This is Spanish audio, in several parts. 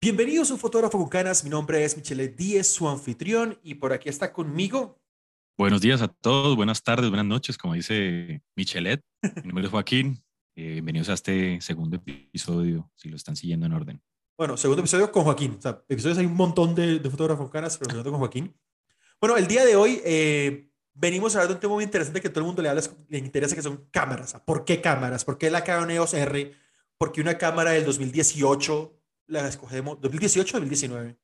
Bienvenidos a un fotógrafo con canas. Mi nombre es Michele Díez, su anfitrión, y por aquí está conmigo. Buenos días a todos, buenas tardes, buenas noches, como dice Michelet. Mi nombre es Joaquín. Eh, bienvenidos a este segundo episodio, si lo están siguiendo en orden. Bueno, segundo episodio con Joaquín. O sea, episodios hay un montón de, de fotógrafos con canas, pero segundo con Joaquín. Bueno, el día de hoy eh, venimos a hablar de un tema muy interesante que todo el mundo le, habla, le interesa, que son cámaras. ¿Por qué cámaras? ¿Por qué la Canon EOS R? ¿Por qué una cámara del 2018 la escogemos? ¿2018 o 2019?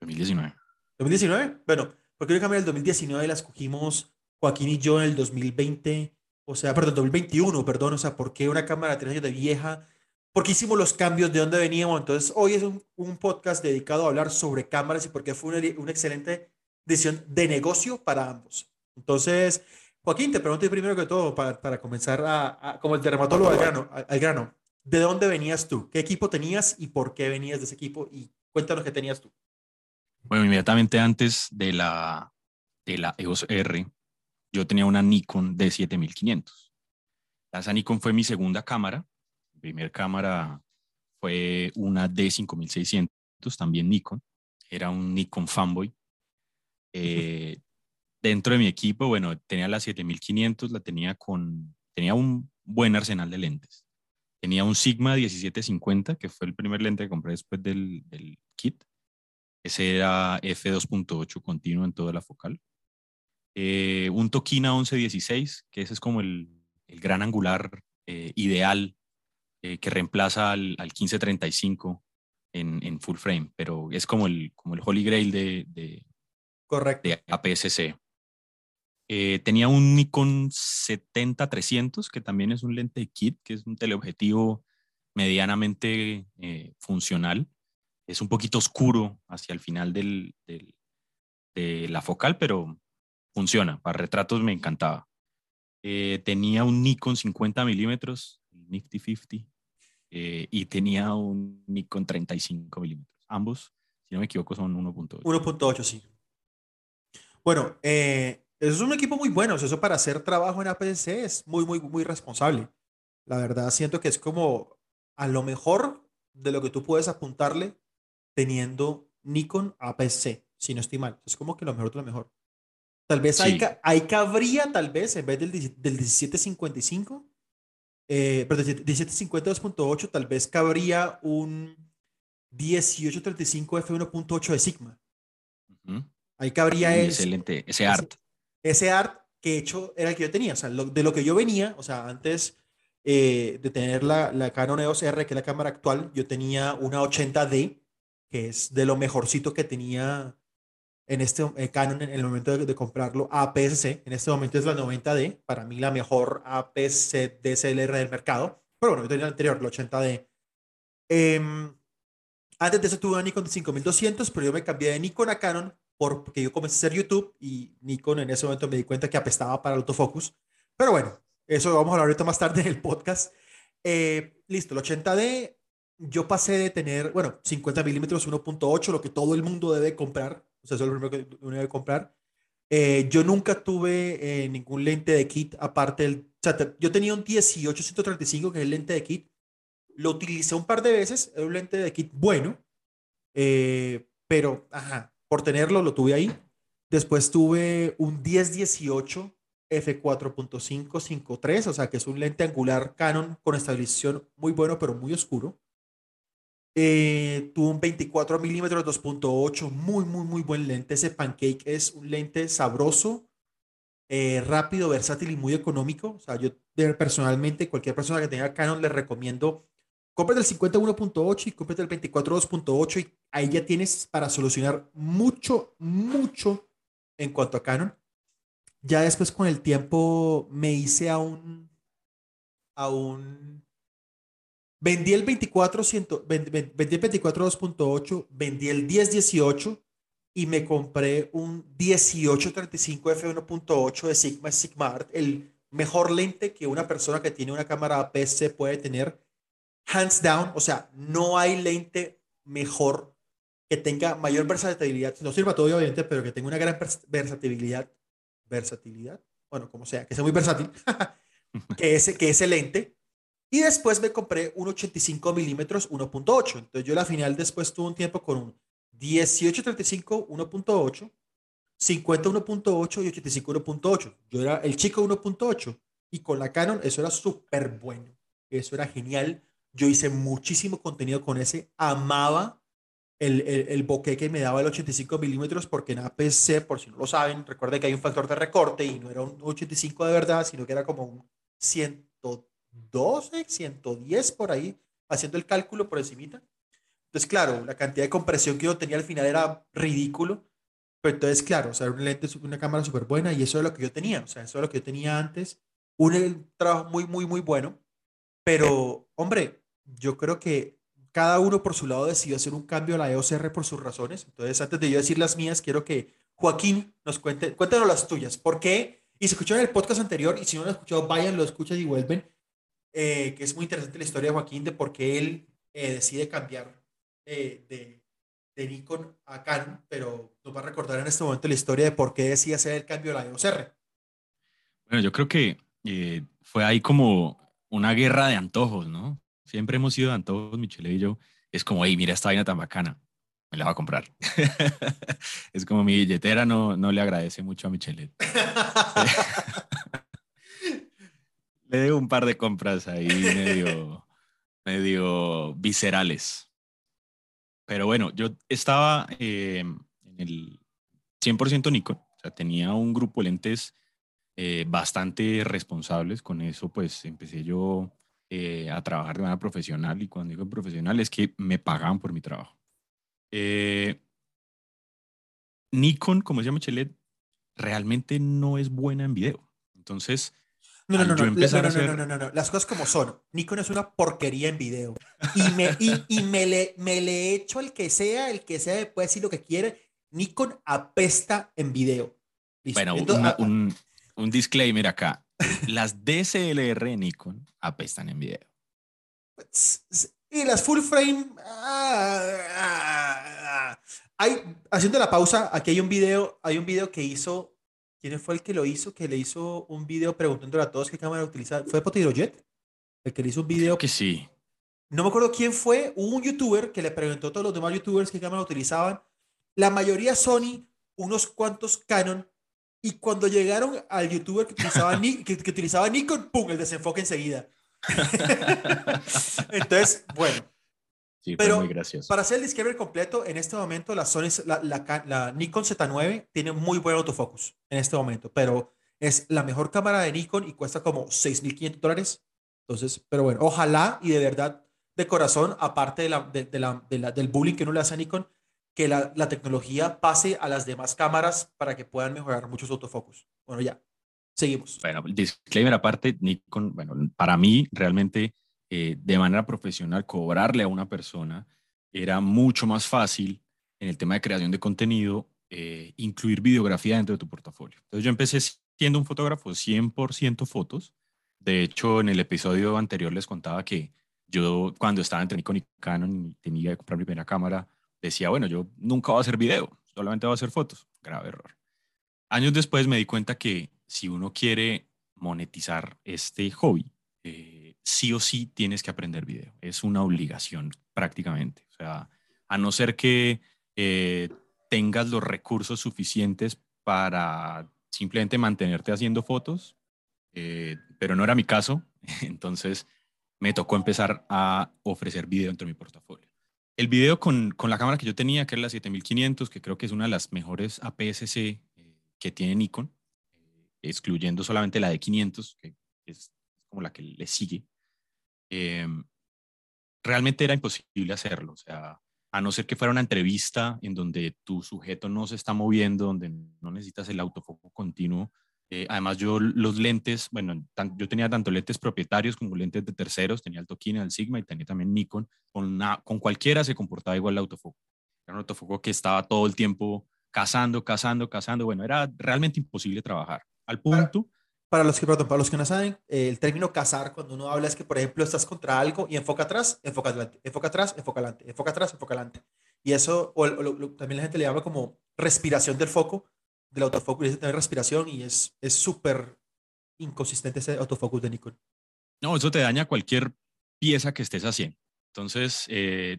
2019. ¿2019? Bueno, ¿por qué una cámara del 2019 la escogimos Joaquín y yo en el 2020? O sea, perdón, 2021, perdón. O sea, ¿por qué una cámara de tres años de vieja? ¿Por qué hicimos los cambios? ¿De dónde veníamos? Entonces, hoy es un, un podcast dedicado a hablar sobre cámaras y por qué fue una, una excelente decisión de negocio para ambos. Entonces, Joaquín, te pregunto primero que todo, para, para comenzar a, a, como el dermatólogo al grano, al grano, ¿de dónde venías tú? ¿Qué equipo tenías y por qué venías de ese equipo? Y cuéntanos qué tenías tú. Bueno, inmediatamente antes de la, de la EOS R, yo tenía una Nikon D7500. Esa Nikon fue mi segunda cámara. Mi primera cámara fue una D5600, también Nikon. Era un Nikon fanboy. Eh, dentro de mi equipo, bueno, tenía la 7500, la tenía con, tenía un buen arsenal de lentes. Tenía un Sigma 1750, que fue el primer lente que compré después del, del kit. Ese era f2.8 continuo en toda la focal. Eh, un Tokina 1116, que ese es como el, el gran angular eh, ideal eh, que reemplaza al, al 1535 en, en, full frame, pero es como el, como el holy grail de, de, Correcto. de APS-C. Eh, tenía un Nikon 70-300, que también es un lente de kit, que es un teleobjetivo medianamente eh, funcional. Es un poquito oscuro hacia el final del, del, de la focal, pero funciona. Para retratos me encantaba. Eh, tenía un Nikon 50 milímetros, Nifty 50, eh, y tenía un Nikon 35 milímetros. Ambos, si no me equivoco, son 1.8. 1.8, sí. Bueno, eh, es un equipo muy bueno. Eso para hacer trabajo en APS-C es muy, muy, muy responsable. La verdad, siento que es como a lo mejor de lo que tú puedes apuntarle teniendo Nikon APS-C, si no estoy mal. Es como que lo mejor de lo mejor. Tal vez sí. ahí, ahí, cabría, tal vez, en vez del, del 1755, eh, pero 1750 2.8, tal vez cabría un 1835 f1.8 de Sigma. Uh -huh. Ahí cabría sí, excelente, ese art. Ese, art que hecho era el que yo tenía, o sea, de lo que yo venía, o sea, antes eh, de tener la, la Canon EOS R, que es la cámara actual, yo tenía una 80D, que es de lo mejorcito que tenía en este eh, Canon en el momento de, comprarlo APS-C. En este momento es la 90D, para mí la mejor APS-C DSLR del mercado. Pero bueno, yo tenía la anterior, la 80D. Eh, antes de eso tuve una Nikon de 5200, pero yo me cambié de Nikon a Canon porque yo comencé a hacer YouTube y Nikon en ese momento me di cuenta que apestaba para el autofocus. Pero bueno, eso lo vamos a hablar ahorita más tarde en el podcast. Eh, listo, el 80D, yo pasé de tener, bueno, 50 milímetros 1.8, lo que todo el mundo debe comprar. O sea, eso es lo primero que uno debe comprar. Eh, yo nunca tuve eh, ningún lente de kit aparte del... Yo tenía un 18-135, que es el lente de kit. Lo utilicé un par de veces, era un lente de kit bueno, pero, ajá, por tenerlo lo tuve ahí. Después tuve un 10-18 f4.553, o sea, que es un lente angular Canon con estabilización muy bueno, pero muy oscuro. Eh, tuvo un 24 milímetros 2.8, muy, muy, muy buen lente. Ese Pancake es un lente sabroso, eh, rápido, versátil y muy económico. O sea, yo personalmente, cualquier persona que tenga Canon, le recomiendo cómprate el 51.8 y cómprate el 24.2.8 y ahí ya tienes para solucionar mucho, mucho en cuanto a Canon. Ya después con el tiempo me hice a un, a un Vendí el 24, vendí el 24 2.8, vendí el 1018 y me compré un 1835 f1.8 de Sigma Sigma Art, el mejor lente que una persona que tiene una cámara APS puede tener, hands down. O sea, no hay lente mejor que tenga mayor versatilidad. No sirva todo, obviamente, pero que tenga una gran versatilidad. Versatilidad, bueno, como sea, que sea muy versátil, que, ese, que ese lente Y después me compré un 85 milímetros 1.8. Entonces yo la final después tuve un tiempo con un 1835 1.8, 50 1.8 y 85 1.8. Yo era el chico 1.8 y con la Canon eso era súper bueno. Eso era genial. Yo hice muchísimo contenido con ese. Amaba el, el, el que me daba el 85 milímetros porque en APC, por si no lo saben, recuerden que hay un factor de recorte y no era un 85 de verdad, sino que era como un 112, 110 por ahí, haciendo el cálculo por encimita. Entonces, claro, la cantidad de compresión que yo tenía al final era ridículo. Pero entonces, claro, o sea, un lente, una cámara súper buena y eso es lo que yo tenía. O sea, eso es lo que yo tenía antes. Un trabajo muy, muy, muy bueno. Pero, hombre, yo creo que cada uno por su lado decidió hacer un cambio a la EOS R por sus razones. Entonces, antes de yo decir las mías, quiero que Joaquín nos cuente, cuéntanos las tuyas. ¿Por qué? Y se escuchó en el podcast anterior, y si no lo han escuchado, vayan, lo escuchan y vuelven. Eh, que es muy interesante la historia de Joaquín de por qué él eh, decide cambiar eh, de, de, Nikon a Canon, pero nos va a recordar en este momento la historia de por qué decide hacer el cambio a la EOS R. Bueno, yo creo que fue ahí como una guerra de antojos, ¿no? Siempre hemos sido antojos, Michelle y yo. Es como, hey, mira esta vaina tan bacana, me la va a comprar. es como mi billetera no, no le agradece mucho a Michelle. le debo un par de compras ahí medio, medio viscerales. Pero bueno, yo estaba eh, en el 100% Nikon, o sea, tenía un grupo de lentes eh, bastante responsables. Con eso, pues empecé yo eh, a trabajar de manera profesional. Y cuando digo profesional es que me pagaban por mi trabajo. Eh, Nikon, como se llama Chelet, realmente no es buena en video. Entonces, no, no, no, no, no, no, hacer... no, no, no, Las cosas como son. Nikon es una porquería en video. Y me, y, y me le, me le echo al que sea, el que sea, puede decir lo que quiere. Nikon apesta en video. ¿Listo? Bueno, Entonces, una, ah, ah. un, un disclaimer acá. Las DSLR Nikon apestan en video. Y las full frame. Ah, ah, ah. hay, haciendo la pausa, aquí hay un video, hay un video que hizo. ¿Quién fue el que lo hizo? Que le hizo un video preguntándole a todos qué cámara utilizar. ¿Fue Potirojet? El que le hizo un video. que sí. No me acuerdo quién fue. Hubo un youtuber que le preguntó a todos los demás youtubers qué cámara utilizaban. La mayoría Sony, unos cuantos Canon y cuando llegaron al youtuber que utilizaba, que, que utilizaba Nikon, ¡pum! El desenfoque enseguida. Entonces, bueno. Sí, pero muy gracioso. para hacer el disclaimer completo, en este momento la, Sony, la, la, Nikon Z9 tiene muy buen autofocus en este momento, pero es la mejor cámara de Nikon y cuesta como 6.500 dólares. Entonces, pero bueno, ojalá y de verdad, de corazón, aparte de la, de, de la, del bullying que uno le hace a Nikon, que la, la, tecnología pase a las demás cámaras para que puedan mejorar muchos autofocus. Bueno, ya, seguimos. Bueno, disclaimer aparte, Nikon, bueno, para mí realmente eh, de manera profesional cobrarle a una persona era mucho más fácil en el tema de creación de contenido, eh, incluir videografía dentro de tu portafolio. Entonces yo empecé siendo un fotógrafo 100% fotos. De hecho, en el episodio anterior les contaba que yo cuando estaba entre Nikon y Canon tenía que comprar mi primera cámara, decía, bueno, yo nunca voy a hacer video, solamente voy a hacer fotos. Grave error. Años después me di cuenta que si uno quiere monetizar este hobby, eh, sí o sí tienes que aprender video. Es una obligación prácticamente. O sea, a no ser que eh, tengas los recursos suficientes para simplemente mantenerte haciendo fotos, eh, pero no era mi caso. Entonces me tocó empezar a ofrecer video dentro de mi portafolio. El video con, con, la cámara que yo tenía, que era la 7500, que creo que es una de las mejores APS-C eh, que tiene Nikon, eh, excluyendo solamente la de 500, que es como la que le sigue, eh, realmente era imposible hacerlo. O sea, a no ser que fuera una entrevista en donde tu sujeto no se está moviendo, donde no necesitas el autofoco continuo, eh, además, yo los lentes, bueno, yo tenía tanto lentes propietarios como lentes de terceros, tenía el Tokina, el Sigma y tenía también Nikon. Con, con cualquiera se comportaba igual el autofoco. Era un autofoco que estaba todo el tiempo cazando, cazando, cazando. Bueno, era realmente imposible trabajar. Al punto... Para, los, que, para los que no saben, eh, el término cazar, cuando uno habla es que, por ejemplo, estás contra algo y enfoca atrás, enfoca adelante, enfoca atrás, enfoca adelante, enfoca atrás, enfoca adelante. Y eso, o, también la gente le llama como respiración del foco, del autofocus, tener respiración y es súper inconsistente ese autofocus de Nikon. No, eso te daña cualquier pieza que estés haciendo. Entonces, eh,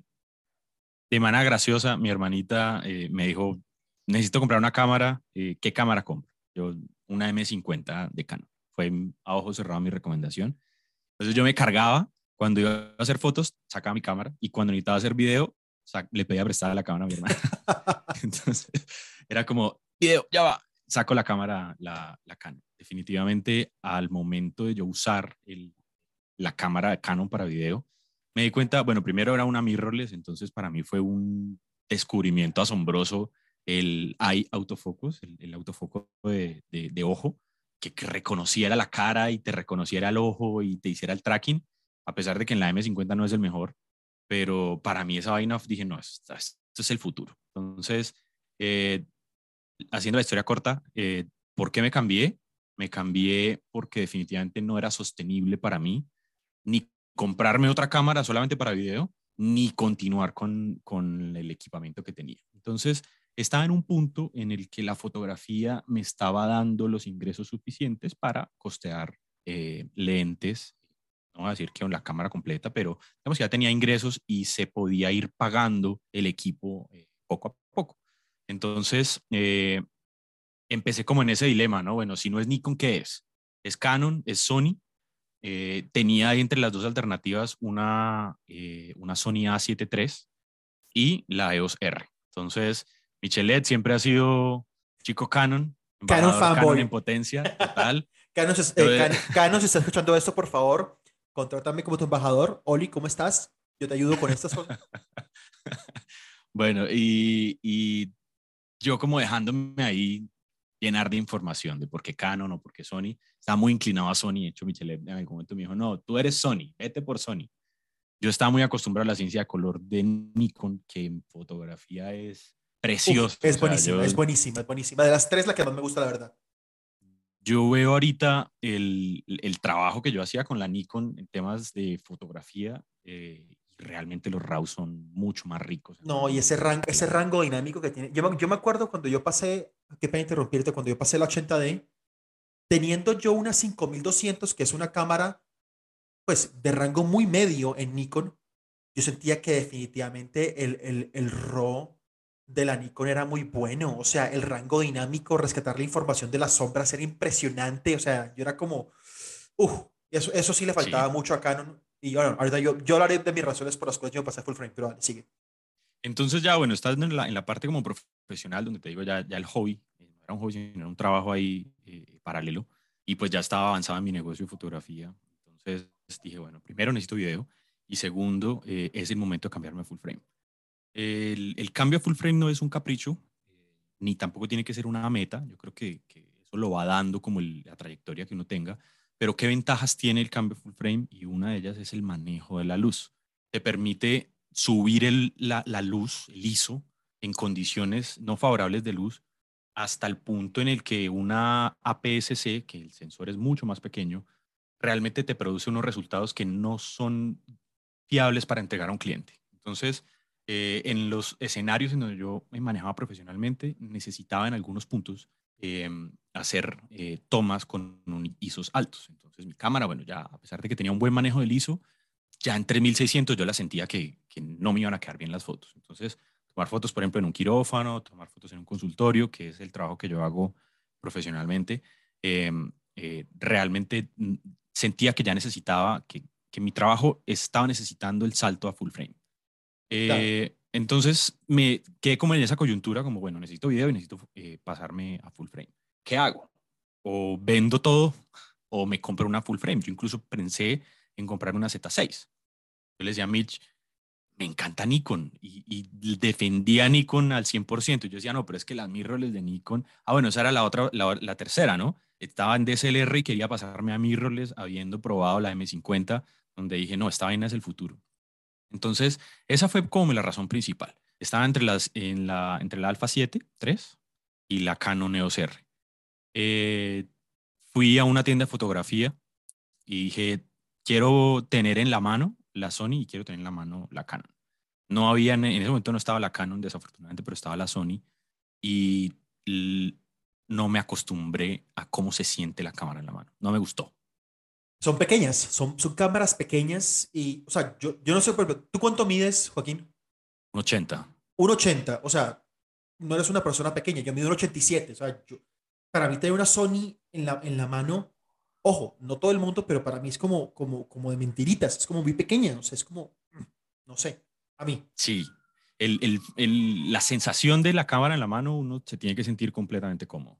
de manera graciosa, mi hermanita eh, me dijo, necesito comprar una cámara, eh, ¿qué cámara compro? Yo, una M50 de Canon. Fue a ojo cerrado mi recomendación. Entonces yo me cargaba, cuando iba a hacer fotos, sacaba mi cámara y cuando necesitaba hacer video, le pedía prestada la cámara a mi hermana. Entonces era como, video, ya va, saco la cámara, la, la Canon. Definitivamente al momento de yo usar el, la cámara de Canon para video, me di cuenta, bueno, primero era una mirrorless, entonces para mí fue un descubrimiento asombroso el eye autofocus, el, el autofoco de, de, ojo, que, que, reconociera la cara y te reconociera el ojo y te hiciera el tracking, a pesar de que en la M50 no es el mejor, pero para mí esa vaina dije, no, esto, esto es el futuro. Entonces, eh, haciendo la historia corta, eh, ¿por qué me cambié? Me cambié porque definitivamente no era sostenible para mí ni comprarme otra cámara solamente para video, ni continuar con, con el equipamiento que tenía. Entonces, estaba en un punto en el que la fotografía me estaba dando los ingresos suficientes para costear eh, lentes, no voy a decir que con la cámara completa, pero digamos ya tenía ingresos y se podía ir pagando el equipo eh, poco a poco. Entonces, eh, empecé como en ese dilema, ¿no? Bueno, si no es Nikon, ¿qué es? ¿Es Canon? ¿Es Sony? Eh, tenía entre las dos alternativas una, eh, una Sony A7 III y la EOS R. Entonces, Michelet siempre ha sido chico Canon. Canon fanboy. en potencia, total. Canon, eh, Canon, si está escuchando esto, por favor, contrátame como tu embajador. Oli, ¿cómo estás? Yo te ayudo con estas cosas. bueno, y, y yo como dejándome ahí llenar de información de por qué Canon o por qué Sony. Estaba muy inclinado a Sony. De hecho, Michelet en algún momento me dijo, no, tú eres Sony, vete por Sony. Yo estaba muy acostumbrado a la ciencia de color de Nikon, que en fotografía es precioso. es buenísima, es buenísima, es buenísima. De las tres, la que más me gusta, la verdad. Yo veo ahorita el, el trabajo que yo hacía con la Nikon en temas de fotografía eh, realmente los RAW son mucho más ricos. No, y ese rango, ese rango dinámico que tiene. Yo, yo me acuerdo cuando yo pasé, qué pena interrumpirte, cuando yo pasé la 80D, teniendo yo una 5200, que es una cámara, pues, de rango muy medio en Nikon, yo sentía que definitivamente el, el, el RAW de la Nikon era muy bueno. O sea, el rango dinámico, rescatar la información de las sombras era impresionante. O sea, yo era como, uff, eso, eso sí le faltaba mucho a Canon. Y bueno, ahorita yo, yo hablaré de mis razones por las cuales yo pasé full frame, pero vale, sigue. Entonces ya, bueno, estás en la, en la parte como profesional, donde te digo ya, ya el hobby, eh, no era un hobby, sino era un trabajo ahí eh, paralelo, y pues ya estaba avanzado en mi negocio de fotografía. Entonces dije, bueno, primero necesito video, y segundo, eh, es el momento de cambiarme a full frame. El, el, cambio a full frame no es un capricho, ni tampoco tiene que ser una meta, yo creo que, que eso lo va dando como la trayectoria que uno tenga, pero ¿qué ventajas tiene el cambio full frame? Y una de ellas es el manejo de la luz. Te permite subir el, la, la, luz, el ISO, en condiciones no favorables de luz, hasta el punto en el que una APS-C, que el sensor es mucho más pequeño, realmente te produce unos resultados que no son fiables para entregar a un cliente. Entonces, eh, en los escenarios en donde yo me manejaba profesionalmente, necesitaba en algunos puntos Em, hacer eh, tomas con un ISOs altos. Entonces mi cámara, bueno, ya a pesar de que tenía un buen manejo del ISO, ya en 3600 yo la sentía que, que no me iban a quedar bien las fotos. Entonces, tomar fotos, por ejemplo, en un quirófano, tomar fotos en un consultorio, que es el trabajo que yo hago profesionalmente, em, eh, realmente sentía que ya necesitaba, que, que, mi trabajo estaba necesitando el salto a full frame. Eh, entonces me quedé como en esa coyuntura, como bueno, necesito video y necesito eh, pasarme a full frame. ¿Qué hago? O vendo todo o me compro una full frame. Yo incluso pensé en comprar una Z6. Yo le decía a Mitch, me encanta Nikon y, defendía Nikon al 100%. Yo decía, no, pero es que las mirrorless de Nikon, ah, bueno, esa era la otra, la, la tercera, ¿no? Estaba en DSLR y quería pasarme a mirrorless habiendo probado la M50, donde dije, no, esta vaina es el futuro. Entonces, esa fue como la razón principal. Estaba entre, las, en la, entre la Alpha 7 3 y la Canon EOS R. Eh, fui a una tienda de fotografía y dije, quiero tener en la mano la Sony y quiero tener en la mano la Canon. No había, en ese momento no estaba la Canon, desafortunadamente, pero estaba la Sony y no me acostumbré a cómo se siente la cámara en la mano. No me gustó. Son pequeñas, son, son cámaras pequeñas y, o sea, yo, yo no sé, ¿tú cuánto mides, Joaquín? Un 80. Un 80, o sea, no eres una persona pequeña, yo mido un 87, o sea, yo, para mí tener una Sony en la, en la mano, ojo, no todo el mundo, pero para mí es como, como, como de mentiritas, es como muy pequeña, o sea, es como, no sé, a mí. Sí, el, el, el, la sensación de la cámara en la mano uno se tiene que sentir completamente cómodo.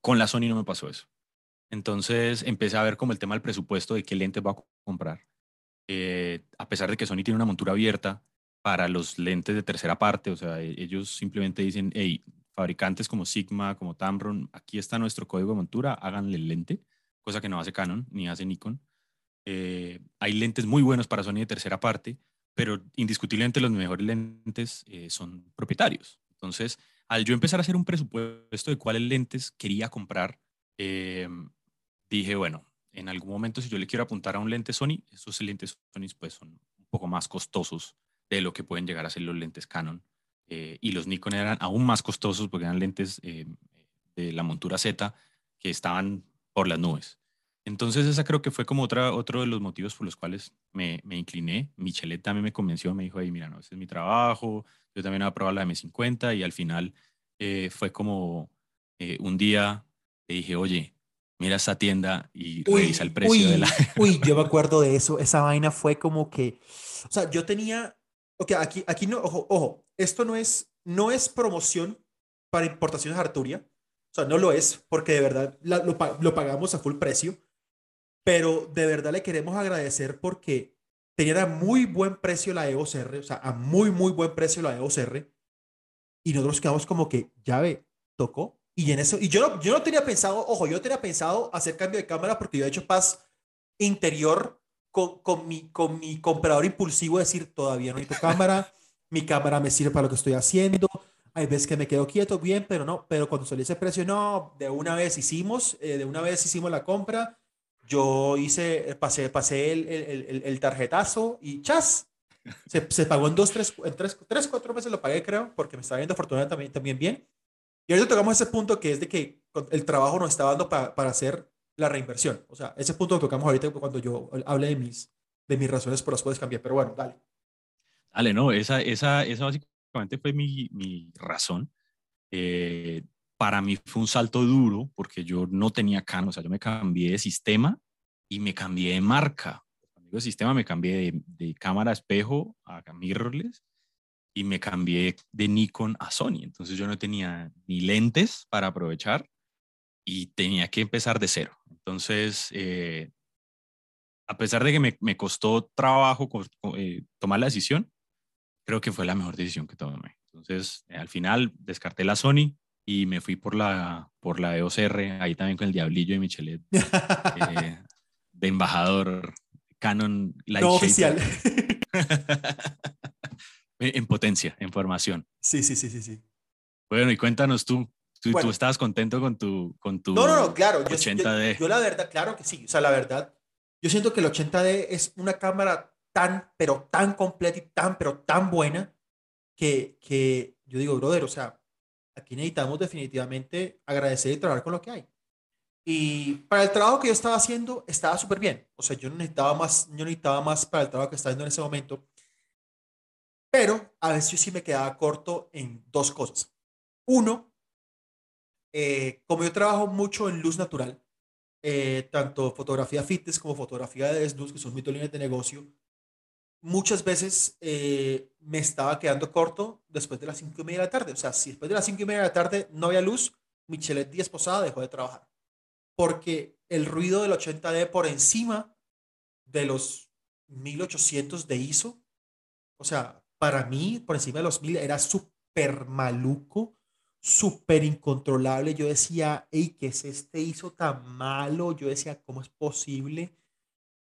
Con la Sony no me pasó eso. Entonces empecé a ver como el tema del presupuesto de qué lentes va a comprar. Eh, a pesar de que Sony tiene una montura abierta para los lentes de tercera parte, o sea, e, ellos simplemente dicen, hey, fabricantes como Sigma, como Tamron, aquí está nuestro código de montura, háganle el lente, cosa que no hace Canon ni hace Nikon. Eh, hay lentes muy buenos para Sony de tercera parte, pero indiscutiblemente los mejores lentes eh, son propietarios. Entonces, al yo empezar a hacer un presupuesto de cuáles lentes quería comprar, eh, dije, bueno, en algún momento si yo le quiero apuntar a un lente Sony, esos lentes Sony pues son un poco más costosos de lo que pueden llegar a ser los lentes Canon. Eh, y los Nikon eran aún más costosos porque eran lentes eh, de la montura Z que estaban por las nubes. Entonces esa creo que fue como otra, otro de los motivos por los cuales me, me incliné. Michelet también me convenció, me dijo, hey, mira, no, ese es mi trabajo, yo también voy a probar la M50 y al final eh, fue como un día le dije, oye, mira esa tienda y revisa el precio de la... uy, yo me acuerdo de eso, esa vaina fue como que, o sea, yo tenía, ok, aquí, aquí no, ojo, ojo, esto no es, no es promoción para importaciones Arturia, o sea, no lo es, porque de verdad lo, lo, pagamos a full precio, pero de verdad le queremos agradecer porque tenía a muy buen precio la EOS R, o sea, a muy, muy buen precio la EOS R, y nosotros quedamos como que, ya ve, tocó, y en eso, y yo no, yo no tenía pensado, ojo, yo tenía pensado hacer cambio de cámara porque yo he hecho paz interior con, con, mi, con mi comprador impulsivo, decir, todavía no necesito cámara, mi cámara me sirve para lo que estoy haciendo, hay veces que me quedo quieto, bien, pero no, pero cuando salió ese precio, no, de una vez hicimos, eh, de una vez hicimos la compra, yo hice, pasé, pasé el, el, el, tarjetazo y chas, se, se, pagó en dos, tres, en tres, tres, cuatro meses lo pagué, creo, porque me estaba viendo afortunadamente también, también bien. Y ahorita tocamos ese punto que es de que el trabajo nos está dando para, para hacer la reinversión. O sea, ese punto lo tocamos ahorita cuando yo hable de mis, de mis razones por las cuales cambiar. Pero bueno, dale. Dale, no, esa, esa, esa básicamente fue mi, mi razón. Eh, para mí fue un salto duro porque yo no tenía Canon, o sea, yo me cambié de sistema y me cambié de marca. Cuando digo sistema, me cambié de, de cámara espejo a mirrorless y me cambié de Nikon a Sony. Entonces yo no tenía ni lentes para aprovechar y tenía que empezar de cero. Entonces, eh, a pesar de que me, me costó trabajo eh, tomar la decisión, creo que fue la mejor decisión que tomé. Entonces, eh, al final descarté la Sony y me fui por la, por la EOS R, ahí también con el Diablillo y Michelet, de embajador Canon Light no oficial. en potencia, en formación. Sí, sí, sí, sí, sí. Bueno, y cuéntanos tú, tú, tú estabas contento con tu, con tu no, no, no, claro, 80D. Yo, yo, la verdad, claro que sí, o sea, la verdad, yo siento que el 80D es una cámara tan, pero tan completa y tan, pero tan buena que, que yo digo, brother, o sea, aquí necesitamos definitivamente agradecer y trabajar con lo que hay. Y para el trabajo que yo estaba haciendo, estaba súper bien. O sea, yo no necesitaba más, yo necesitaba más para el trabajo que estaba haciendo en ese momento. Pero a veces yo sí me quedaba corto en dos cosas. Uno, eh, como yo trabajo mucho en luz natural, eh, tanto fotografía fitness como fotografía de desnudos, que son mis líneas de negocio, muchas veces eh, me estaba quedando corto después de las cinco y media de la tarde. O sea, si después de las cinco y media de la tarde no había luz, Michelet 10 posada dejó de trabajar. Porque el ruido del 80D por encima de los 1800 de ISO, o sea, para mí, por encima de los mil, era súper maluco, súper incontrolable. Yo decía, hey, ¿qué es este hizo tan malo? Yo decía, ¿cómo es posible?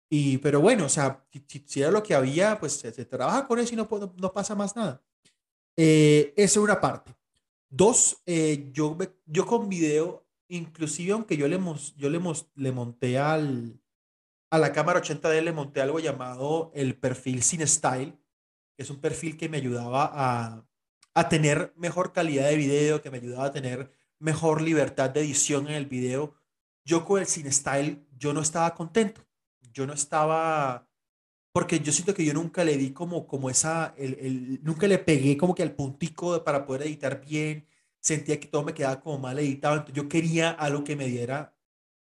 Y, pero bueno, o sea, si, era lo que había, pues se, trabaja con eso y no, no, pasa más nada. Eh, esa es una parte. Dos, eh, yo, yo con video, inclusive aunque yo le, yo le monté al, a la cámara 80D, le monté algo llamado el perfil sin style, es un perfil que me ayudaba a, a tener mejor calidad de video, que me ayudaba a tener mejor libertad de edición en el video. Yo con el Cine Style, yo no estaba contento. yo no estaba, porque yo siento que yo nunca le di como, como esa, el, el, nunca le pegué como que al puntico para poder editar bien, sentía que todo me quedaba como mal editado, entonces yo quería algo que me diera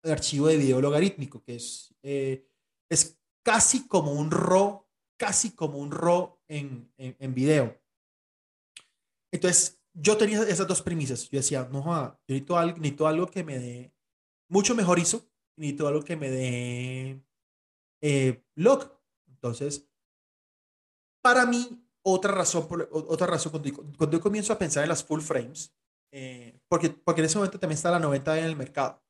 el archivo de video logarítmico, que es, eh, es casi como un RAW, casi como un RAW en, en, en video. Entonces, yo tenía esas dos premisas. Yo decía, no, yo necesito algo, necesito algo que me dé mucho mejor ISO, necesito algo que me dé eh, log. Entonces, para mí, otra razón, por, otra razón cuando, cuando, yo comienzo a pensar en las full frames, eh, porque, porque en ese momento también está la 90D en el mercado,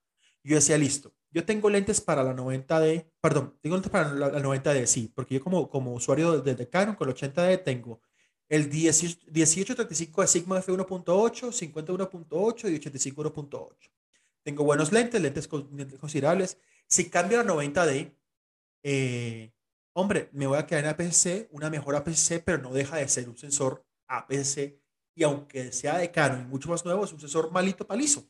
yo decía, listo, yo tengo lentes para la 90D, perdón, tengo lentes para la, 90D, sí, porque yo como, como usuario de, de Canon con el 80D tengo el 1835 de Sigma F1.8, 51.8 y 85.8. Tengo buenos lentes, lentes, considerables. Si cambio a 90D, eh, hombre, me voy a quedar en APS-C, una mejor APS-C, pero no deja de ser un sensor APS-C. Y aunque sea de Canon y mucho más nuevo, es un sensor malito palizo.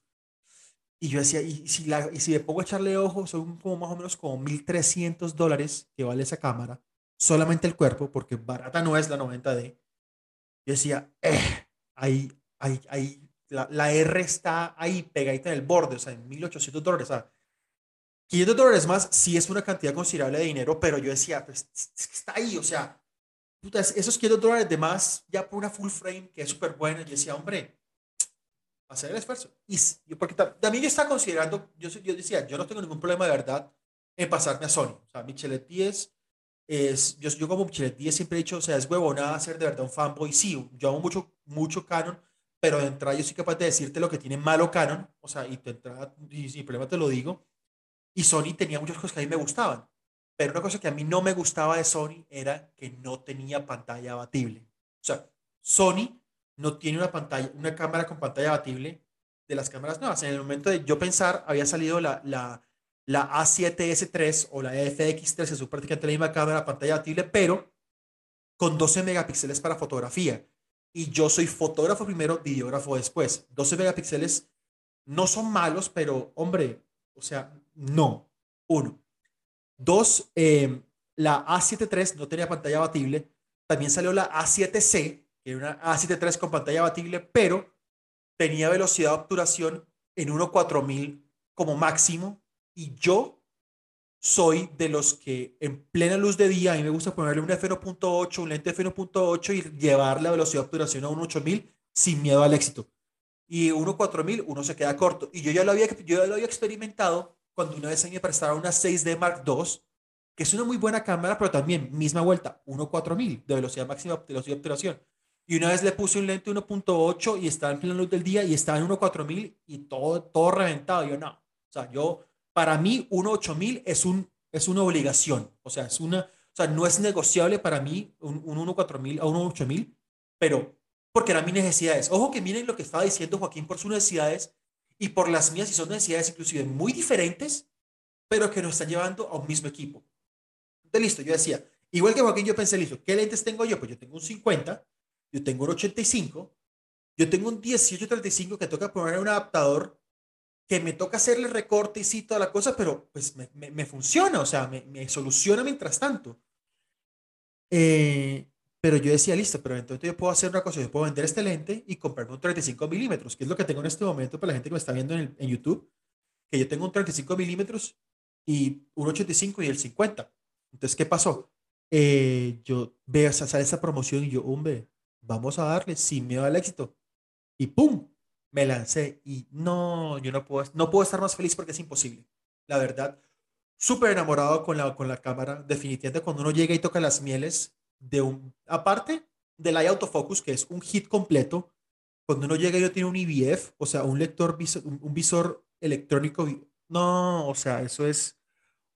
Y yo decía, y si, la, y si me pongo a echarle ojo, son como más o menos como 1.300 dólares que vale esa cámara, solamente el cuerpo, porque barata no es la 90D yo decía, eh, ahí, ahí, ahí, la, la, R está ahí pegadita en el borde, o sea, en 1800 dólares, o sea, 500 dólares más sí es una cantidad considerable de dinero, pero yo decía, pues está ahí, o sea, esos 500 dólares de más ya por una full frame que es súper buena, yo decía, hombre, hacer el esfuerzo. Y porque también yo estaba considerando, yo, yo decía, yo no tengo ningún problema de verdad en pasarme a Sony, o sea, Michelet 10 es, yo, yo como Michelet siempre he dicho, o sea, es huevonada ser de verdad un fanboy. Sí, yo amo mucho, mucho Canon, pero de entrada yo soy capaz de decirte lo que tiene malo Canon, o sea, y de entrada, y sin problema te lo digo. Y Sony tenía muchas cosas que a mí me gustaban, pero una cosa que a mí no me gustaba de Sony era que no tenía pantalla abatible. O sea, Sony no tiene una pantalla, una cámara con pantalla abatible de las cámaras nuevas. En el momento de yo pensar, había salido la, la la A7S3 o la FX3, que es prácticamente la misma cámara, pantalla abatible, pero con 12 megapíxeles para fotografía. Y yo soy fotógrafo primero, videógrafo después. 12 megapíxeles no son malos, pero hombre, o sea, no. Uno. Dos, em, la A7 III no tenía pantalla abatible. También salió la A7C, que era una A7 III con pantalla abatible, pero tenía velocidad de obturación en 1.4000 como máximo y yo soy de los que en plena luz de día, a mí me gusta ponerle un f1.8, un lente f1.8 y llevar la velocidad de obturación a un 8000 sin miedo al éxito. Y uno 4000, uno se queda corto. Y yo ya lo había, yo ya lo había experimentado cuando una vez mí me prestaron una 6D Mark II, que es una muy buena cámara, pero también misma vuelta, 1 4000 de velocidad máxima de velocidad de obturación. Y una vez le puse un lente 1.8 y estaba en plena luz del día y estaba en 1 4000 y todo, todo reventado. Yo no. O sea, yo para mí, un 8000 es, un, es una obligación. O sea, es una, o sea, no es negociable para mí un, un 14000 a un 8000, pero porque eran mis necesidades. Ojo que miren lo que estaba diciendo Joaquín por sus necesidades y por las mías, y son necesidades inclusive muy diferentes, pero que nos están llevando a un mismo equipo. Entonces, listo, yo decía, igual que Joaquín, yo pensé, listo, ¿qué lentes tengo yo? Pues yo tengo un 50, yo tengo un 85, yo tengo un 1835 que toca poner un adaptador que me toca hacerle recorte y toda la cosa, pero pues me, me, funciona, o sea, me, me, soluciona mientras tanto. Eh, pero yo decía, listo, pero entonces yo puedo hacer una cosa, yo puedo vender este lente y comprarme un 35 milímetros, que es lo que tengo en este momento para la gente que me está viendo en, en YouTube, que yo tengo un 35 milímetros y un 85 y el 50. Entonces, ¿qué pasó? Eh, yo veo, sale esa promoción y yo, hombre, vamos a darle sin miedo al éxito. Y ¡pum! me lancé y no, yo no puedo, no puedo estar más feliz porque es imposible. La verdad, súper enamorado con la, con la cámara. Definitivamente cuando uno llega y toca las mieles de un, aparte del eye autofocus, que es un hit completo, cuando uno llega y no tiene un IBF, o sea, un lector, un visor electrónico, no, o sea, eso es,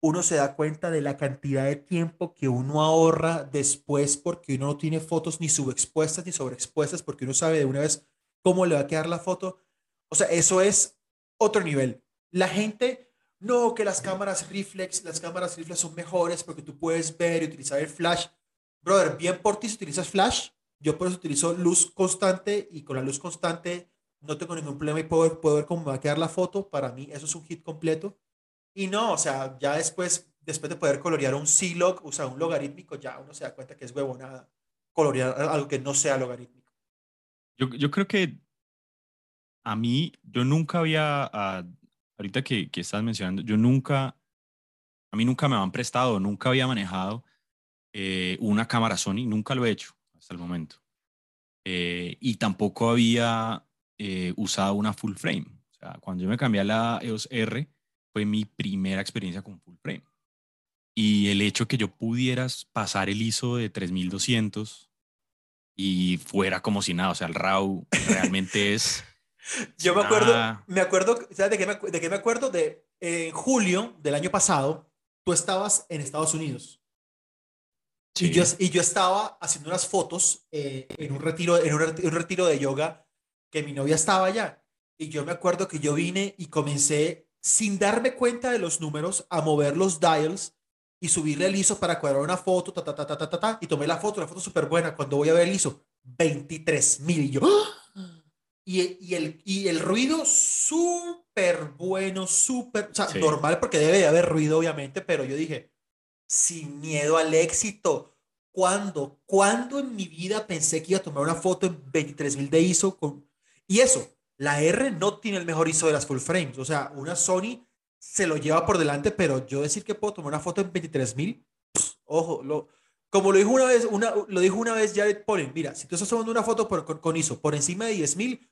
uno se da cuenta de la cantidad de tiempo que uno ahorra después porque uno no tiene fotos ni subexpuestas ni sobreexpuestas porque uno sabe de una vez cómo le va a quedar la foto. O sea, eso es otro nivel. La gente, no, que las cámaras reflex, las cámaras reflex son mejores porque tú puedes ver y utilizar el flash. Brother, bien por ti si utilizas flash. Yo por eso utilizo luz constante y con la luz constante no tengo ningún problema y puedo, puedo ver cómo va a quedar la foto. Para mí eso es un hit completo. Y no, o sea, ya después después de poder colorear un C-log, o sea, un logarítmico, ya uno se da cuenta que es huevonada colorear algo que no sea logarítmico. Yo, yo creo que a mí, yo nunca había, ah, ahorita que, que estás mencionando, yo nunca, a mí nunca me han prestado, nunca había manejado eh, una cámara Sony, nunca lo he hecho hasta el momento. Eh, y tampoco había eh, usado una full frame. O sea, cuando yo me cambié a la EOS R, fue mi primera experiencia con full frame. Y el hecho que yo pudiera pasar el ISO de 3200 y fuera como si nada, o sea, el RAW realmente es... Yo me acuerdo, me acuerdo, ¿sabes de qué me, de qué me acuerdo? De en julio del año pasado, tú estabas en Estados Unidos. Y, yo, y yo estaba haciendo unas fotos eh, en, un retiro, en un, retiro de yoga que mi novia estaba allá. Y yo me acuerdo que yo vine y comencé, sin darme cuenta de los números, a mover los dials y subirle el ISO para cuadrar una foto, ta, ta, ta, ta, ta, ta, y tomé la foto, una foto súper buena. Cuando voy a ver el ISO, 23 mil. Y yo, ¡Ah! y, y, el, y el ruido súper bueno, súper, o sea, normal porque debe de haber ruido, obviamente, pero yo dije, sin miedo al éxito. ¿Cuándo? ¿Cuándo en mi vida pensé que iba a tomar una foto en 23.000 de ISO? Con... Y eso, la R no tiene el mejor ISO de las full frames. O sea, una Sony se lo lleva por delante, pero yo decir que puedo tomar una foto en 23.000, ojo, lo, como lo dijo una vez, una, lo dijo una vez Jared Pollen, mira, si tú estás tomando una foto con, ISO por encima de 10.000,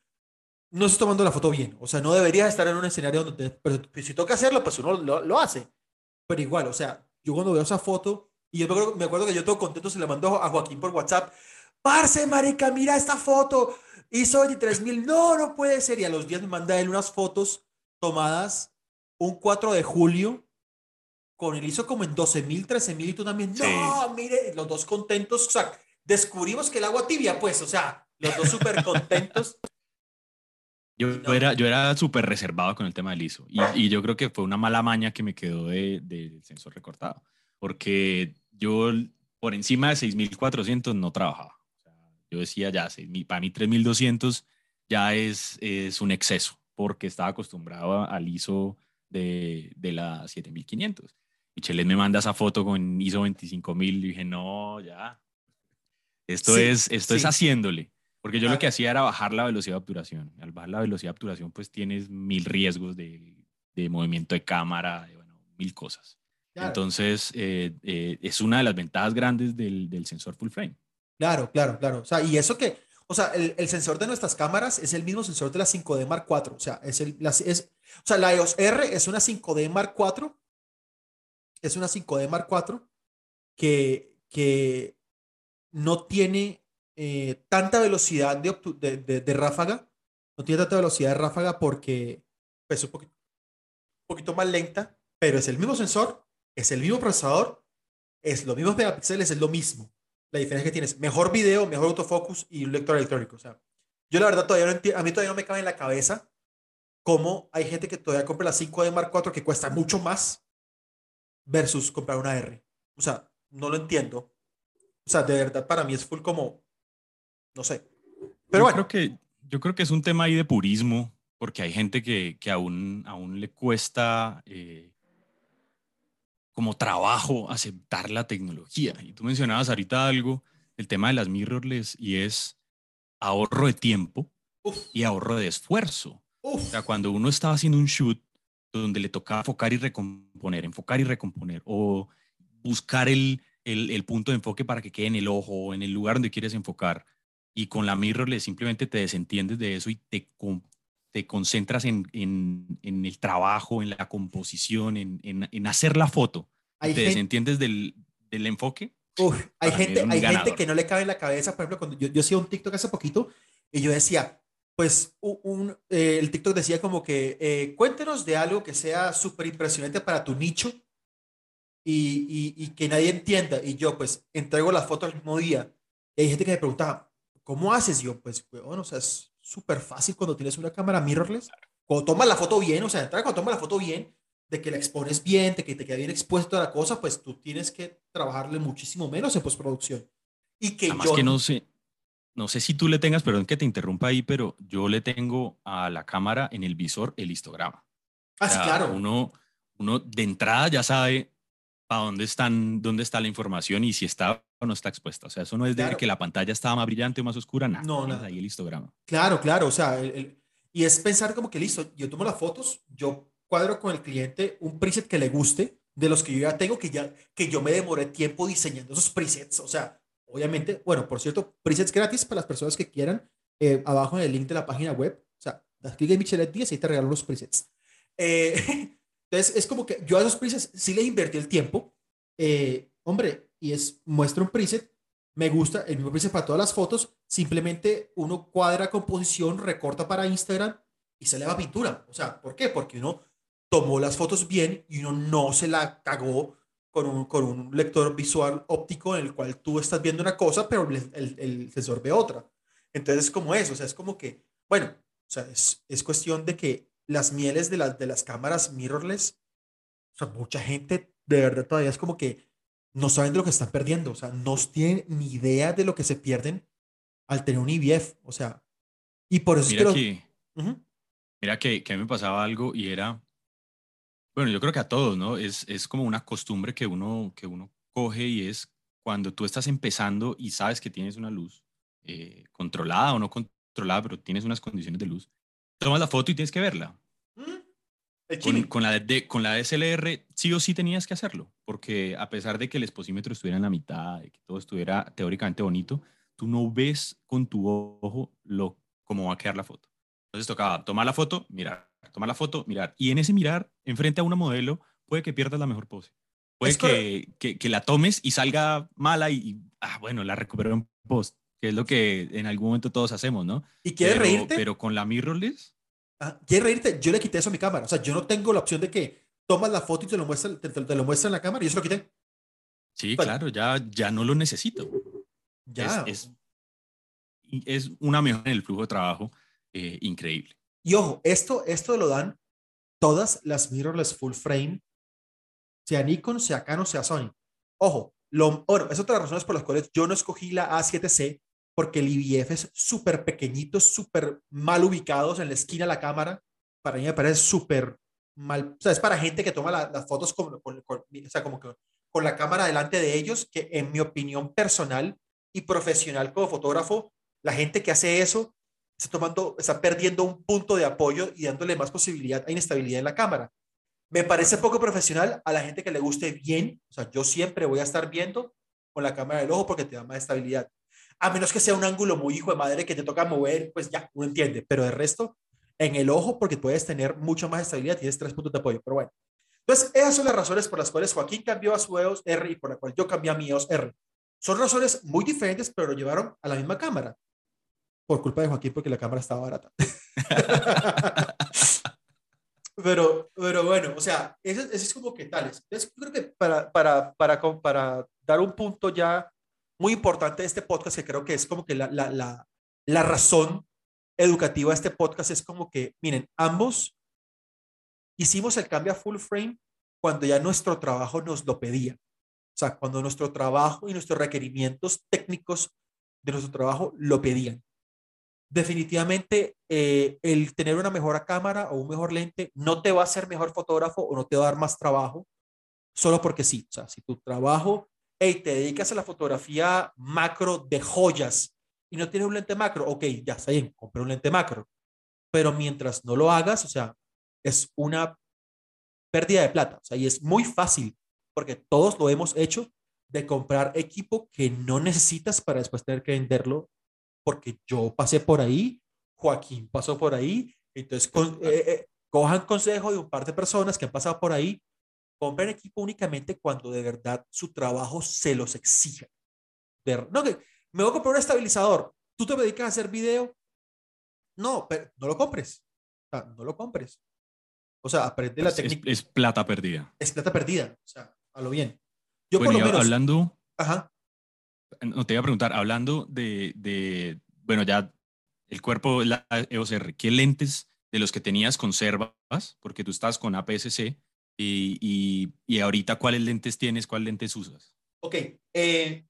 no estás tomando la foto bien. O sea, no deberías estar en un escenario donde, pero si toca hacerlo, pues uno lo, lo hace. Pero igual, o sea, yo cuando veo esa foto, y yo me acuerdo, que yo todo contento se le mandó a Joaquín por WhatsApp, parce, marica, mira esta foto, hizo 23 mil, no, no puede ser, y a los días me manda él unas fotos tomadas un 4 de julio, con él hizo como en 12 mil, 13 mil, y tú también, no, mire, los dos contentos, o sea, descubrimos que el agua tibia, pues, o sea, los dos súper contentos. Yo, era, yo era súper reservado con el tema del ISO y, y, yo creo que fue una mala maña que me quedó del de, sensor recortado, porque yo por encima de 6400 no trabajaba. Yo decía ya, para mí 3200 ya es, es un exceso, porque estaba acostumbrado al ISO de, de la 7500. Y Chelet me manda esa foto con ISO 25000 y dije, no, ya. Esto, es, esto es haciéndole. Porque yo lo que hacía era bajar la velocidad de obturación. Al bajar la velocidad de obturación, pues tienes mil riesgos de, de movimiento de cámara, de, bueno, mil cosas. Entonces, eh, eh, es una de las ventajas grandes del, del, sensor full frame. Claro, claro, claro. O sea, y eso que, o sea, el, sensor de nuestras cámaras es el mismo sensor de la 5D Mark IV. O sea, es el, la, es, o sea, la EOS R es una 5D Mark IV. Es una 5D Mark IV que, que no tiene eh, tanta velocidad de, de, ráfaga, no tiene tanta velocidad de ráfaga porque pues, es un poquito, un poquito más lenta, pero es el mismo sensor, es el mismo procesador, es los mismos megapíxeles, es lo mismo. La diferencia que tienes mejor video, mejor autofocus y un lector electrónico. O sea, yo la verdad todavía no entiendo, a mí todavía no me cabe en la cabeza cómo hay gente que todavía compra la 5D Mark IV que cuesta mucho más versus comprar una R. O sea, no lo entiendo. O sea, de verdad para mí es full como no sé. Pero yo bueno. Creo que, yo creo que es un tema ahí de purismo, porque hay gente que, que aún, aún le cuesta eh, como trabajo aceptar la tecnología. Y tú mencionabas ahorita algo, el tema de las mirrorless, y es ahorro de tiempo y ahorro de esfuerzo. O sea, cuando uno estaba haciendo un shoot donde le tocaba enfocar y recomponer, enfocar y recomponer, o buscar el, el, el punto de enfoque para que quede en el ojo o en el lugar donde quieres enfocar, y con la mirrorless simplemente te desentiendes de eso y te, te concentras en, en, en, el trabajo, en la composición, en, en hacer la foto. Te desentiendes del, del enfoque. Uf, hay gente, hay gente que no le cabe en la cabeza. Por ejemplo, cuando yo, yo hacía un TikTok hace poquito y yo decía, pues un, eh, el TikTok decía como que eh, cuéntenos de algo que sea súper impresionante para tu nicho y, y, y, que nadie entienda. Y yo pues entrego la foto el mismo día. Y hay gente que me preguntaba, ¿cómo haces? yo, pues, bueno, o sea, es súper fácil cuando tienes una cámara mirrorless. Cuando tomas la foto bien, o sea, cuando tomas la foto bien, de que la expones bien, de que te queda bien expuesto a la cosa, pues tú tienes que trabajarle muchísimo menos en postproducción. Y que Además yo... que no sé, no sé si tú le tengas, perdón que te interrumpa ahí, pero yo le tengo a la cámara en el visor el histograma. Ah, sí, claro. Uno, uno de entrada ya sabe para dónde, están, dónde está la información y si está o no está expuesta. O sea, eso no es de que la pantalla estaba más brillante o más oscura, nada. No, nada. Ahí el histograma. Claro, claro. O sea, y es pensar como que listo, yo tomo las fotos, yo cuadro con el cliente un preset que le guste, de los que yo ya tengo, que, ya, que yo me demoré tiempo diseñando esos presets. O sea, obviamente, bueno, por cierto, presets gratis para las personas que quieran, eh, abajo en el link de la página web. O sea, das clic en Michelet 10 y te regalo los presets. Eh, entonces, es como que yo a esos presets sí les invertí el tiempo. Eh, hombre, y es, muestro un preset, me gusta el mismo preset para todas las fotos, simplemente uno cuadra composición, recorta para Instagram y se le va pintura. O sea, ¿por qué? Porque uno tomó las fotos bien y uno no se la cagó con un, con un lector visual óptico en el cual tú estás viendo una cosa, pero el, el, el sensor ve otra. Entonces, es como eso, o sea, es como que, bueno, o sea, es, es cuestión de que las mieles de, las de las cámaras mirrorless, o sea, mucha gente de verdad todavía es como que no saben de lo que están perdiendo, o sea, no tienen ni idea de lo que se pierden al tener un IBF, o sea, y por eso mira que, Mira que, que me pasaba algo y era, bueno, yo creo que a todos, ¿no? Es, es como una costumbre que uno, que uno coge y es cuando tú estás empezando y sabes que tienes una luz eh, controlada o no controlada, pero tienes unas condiciones de luz, tomas la foto y tienes que verla. Mm, con, con, la de, con la DSLR sí o sí tenías que hacerlo, porque a pesar de que el exposímetro estuviera en la mitad, de que todo estuviera teóricamente bonito, tú no ves con tu ojo lo, cómo va a quedar la foto. Entonces tocaba tomar la foto, mirar, tomar la foto, mirar. Y en ese mirar, enfrente a una modelo, puede que pierdas la mejor pose. Puede que, que, que, la tomes y salga mala y, ah, bueno, la recupero en post, que es lo que en algún momento todos hacemos, ¿no? ¿Y quieres reírte? Pero con la mirrorless. Ah, ¿Quieres reírte? Yo le quité eso a mi cámara. O sea, yo no tengo la opción de que tomas la foto y te lo muestra, te, lo muestra en la cámara y yo se lo quité. Sí, claro, ya, ya no lo necesito. Ya. Es, es, es una mejora en el flujo de trabajo eh, increíble. Y ojo, esto, esto lo dan todas las mirrorless full frame, sea Nikon, sea Canon, sea Sony. Ojo, lo, bueno, es otra de las razones por las cuales yo no escogí la A7C, porque el IBF es súper pequeñito, súper mal ubicados en la esquina de la cámara. Para mí me parece súper mal. O sea, es para gente que toma las fotos con, o sea, como que con la cámara delante de ellos, que en mi opinión personal y profesional como fotógrafo, la gente que hace eso está, tomando, está perdiendo un punto de apoyo y dándole más posibilidad a inestabilidad en la cámara. Me parece poco profesional a la gente que le guste bien, o sea, yo siempre voy a estar viendo con la cámara del ojo porque te da más estabilidad. A menos que sea un ángulo muy hijo de madre que te toca mover, pues ya, uno entiende, pero de resto, en el ojo, porque puedes tener mucho más estabilidad, tienes tres puntos de apoyo, pero bueno. Entonces, esas son las razones por las cuales Joaquín cambió a su EOS R y por las cuales yo cambié a mi EOS R. Son razones muy diferentes, pero lo llevaron a la misma cámara por culpa de Joaquín porque la cámara estaba barata. pero, pero bueno, o sea, ese, es como que tales. Entonces, creo que para, para, para, para dar un punto ya muy importante de este podcast, que creo que es como que la, la, la, la razón educativa de este podcast es como que, miren, ambos hicimos el cambio a full frame cuando ya nuestro trabajo nos lo pedía. O sea, cuando nuestro trabajo y nuestros requerimientos técnicos de nuestro trabajo lo pedían definitivamente eh, el tener una mejor cámara o un mejor lente no te va a hacer mejor fotógrafo o no te va a dar más trabajo solo porque sí. O sea, si tu trabajo, hey, te dedicas a la fotografía macro de joyas y no tienes un lente macro, ok, ya está bien, compré un lente macro. Pero mientras no lo hagas, o sea, es una pérdida de plata. O sea, y es muy fácil porque todos lo hemos hecho de comprar equipo que no necesitas para después tener que venderlo porque yo pasé por ahí, Joaquín pasó por ahí, entonces eh, eh, cojan consejo de un par de personas que han pasado por ahí, compren equipo únicamente cuando de verdad su trabajo se los exija. no, que me voy a comprar un estabilizador, tú te dedicas a hacer video, no, pero no lo compres, no lo compres. O sea, aprende la técnica. Es, plata perdida. Es plata perdida, o sea, a lo bien. Yo por lo menos... Hablando... Ajá. No te iba a preguntar, hablando de, de bueno, ya el cuerpo, la EOS R, ¿qué lentes de los que tenías conservas? Porque tú estás con APS-C y, y, y, ahorita cuáles lentes tienes, cuáles lentes usas. Ok, eh,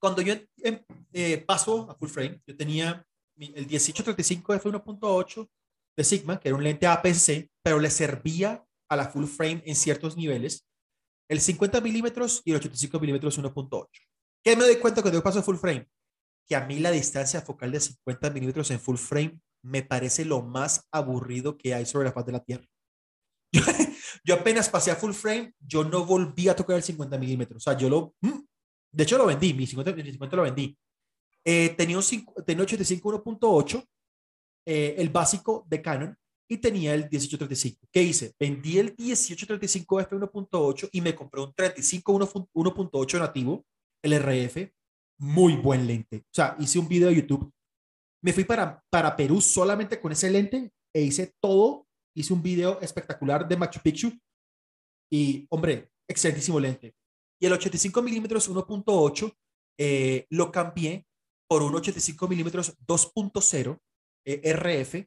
cuando yo em, eh, paso a full frame, yo tenía el 1835 f1.8 de Sigma, que era un lente APS-C, pero le servía a la full frame en ciertos niveles el 50 milímetros y el 85 milímetros 1.8. ¿Qué me doy cuenta cuando yo paso full frame? Que a mí la distancia focal de 50 milímetros en full frame me parece lo más aburrido que hay sobre la faz de la Tierra. Yo, apenas pasé a full frame, yo no volví a tocar el 50 milímetros. O sea, yo lo... Mm, de hecho, lo vendí, mi 50, mi 50 lo vendí. Eh, tenía, un, tenía 85 1.8, eh, el básico de Canon, y tenía el 1835. ¿Qué hice? Vendí el 1835 f1.8 y me compré un 35 1.8 nativo, el RF, muy buen lente. O sea, hice un video de YouTube. Me fui para, para Perú solamente con ese lente e hice todo. Hice un video espectacular de Machu Picchu y, hombre, excelentísimo lente. Y el 85 milímetros 1.8 eh, lo cambié por un 85 milímetros 2.0 eh, RF.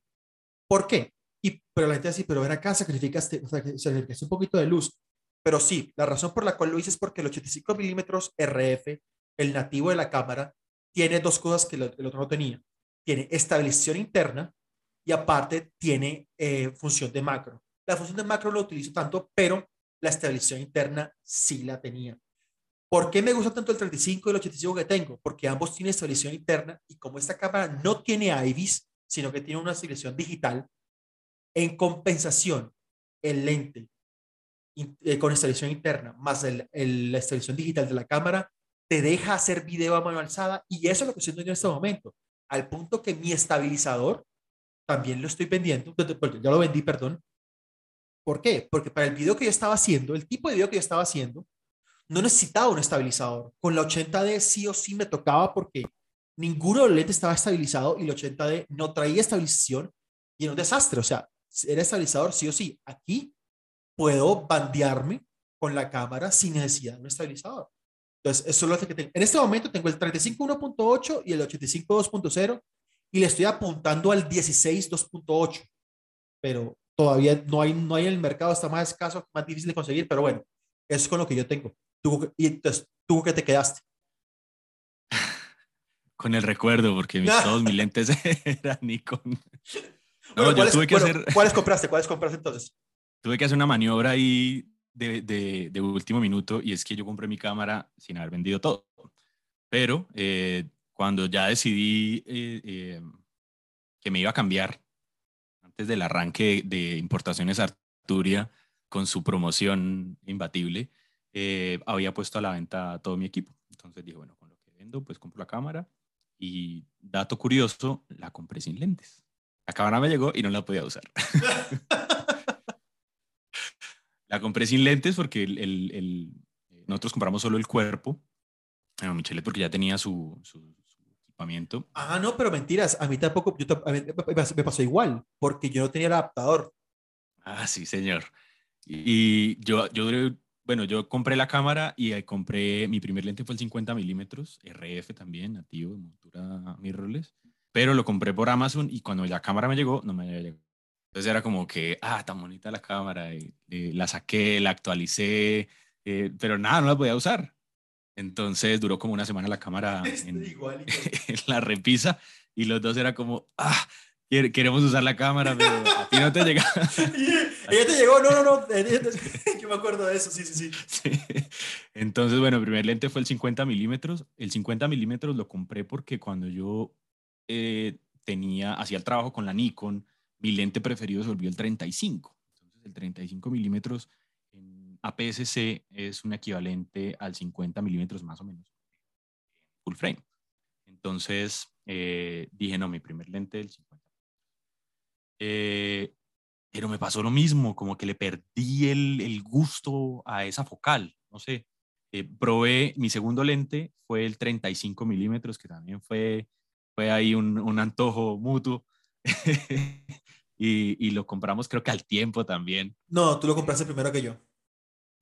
¿Por qué? Y, pero la gente dice, pero ven acá, sacrificaste, sacrificaste un poquito de luz. Pero sí, la razón por la cual lo hice es porque el 85 milímetros RF, el nativo de la cámara, tiene dos cosas que el otro no tenía. Tiene estabilización interna y aparte tiene eh, función de macro. La función de macro lo utilizo tanto, pero la estabilización interna sí la tenía. ¿Por qué me gusta tanto el 35 y el 85 que tengo? Porque ambos tienen estabilización interna y como esta cámara no tiene IBIS, sino que tiene una estabilización digital, en compensación, el lente eh, con estabilización interna más la estabilización digital de la cámara te deja hacer video a mano alzada y eso es lo que estoy haciendo en este momento, al punto que mi estabilizador también lo estoy vendiendo, ya lo vendí, perdón. ¿Por qué? Porque para el video que yo estaba haciendo, el tipo de video que yo estaba haciendo, no necesitaba un estabilizador. Con la 80D sí o sí me tocaba porque ninguno de los lentes estaba estabilizado y la 80D no traía estabilización y era un desastre. O sea, era estabilizador sí o sí. Aquí puedo bandearme con la cámara sin necesidad de un estabilizador. Entonces, eso es lo que tengo. En este momento tengo el 35 1.8 y el 85 2.0 y le estoy apuntando al 16 2.8, pero todavía no hay, no hay en el mercado, está más escaso, más difícil de conseguir, pero bueno, es con lo que yo tengo. Tú, y entonces, ¿tú que te quedaste? Con el recuerdo, porque todos mis lentes eran Nikon. No, ¿cuáles, tuve que hacer... ¿Cuáles compraste? ¿Cuáles compraste entonces? Tuve que hacer una maniobra ahí de, de, de, último minuto y es que yo compré mi cámara sin haber vendido todo. Pero eh, cuando ya decidí eh, eh, que me iba a cambiar, antes del arranque de importaciones Arturia con su promoción imbatible, había puesto a la venta todo mi equipo. Entonces dije, bueno, con lo que vendo, pues compro la cámara. Y dato curioso, la compré sin lentes. La cámara me llegó y no la podía usar. la compré sin lentes porque nosotros compramos solo el cuerpo. Bueno, Michelet porque ya tenía su, equipamiento. Ah, no, pero mentiras. A mí tampoco, a mí me pasó igual porque yo no tenía el adaptador. Ah, sí, señor. Y yo, yo bueno, yo compré la cámara y compré, mi primer lente fue el 50 milímetros, RF también, nativo, montura mirrorless pero lo compré por Amazon y cuando la cámara me llegó, no me llegó. Entonces era como que, ah, tan bonita la cámara, la saqué, la actualicé, eh, pero nada, no la podía usar. Entonces duró como una semana la cámara en, en, la repisa y los dos era como, ah, queremos usar la cámara, pero a ti no te llega. Ella te llegó, no, no, no, yo me acuerdo de eso, sí, sí, sí, sí. Entonces, bueno, el primer lente fue el 50 milímetros. El 50 milímetros lo compré porque cuando yo eh, tenía, hacía el trabajo con la Nikon, mi lente preferido se volvió el 35. Entonces el 35 milímetros APS-C es un equivalente al 50 milímetros más o menos full frame. Entonces eh, dije, no, mi primer lente del 50. Eh, pero me pasó lo mismo, como que le perdí el, el gusto a esa focal, no sé. probé, mi segundo lente fue el 35 milímetros, que también fue fue ahí un, un antojo mutuo. y, y, lo compramos creo que al tiempo también. No, tú lo compraste primero que yo.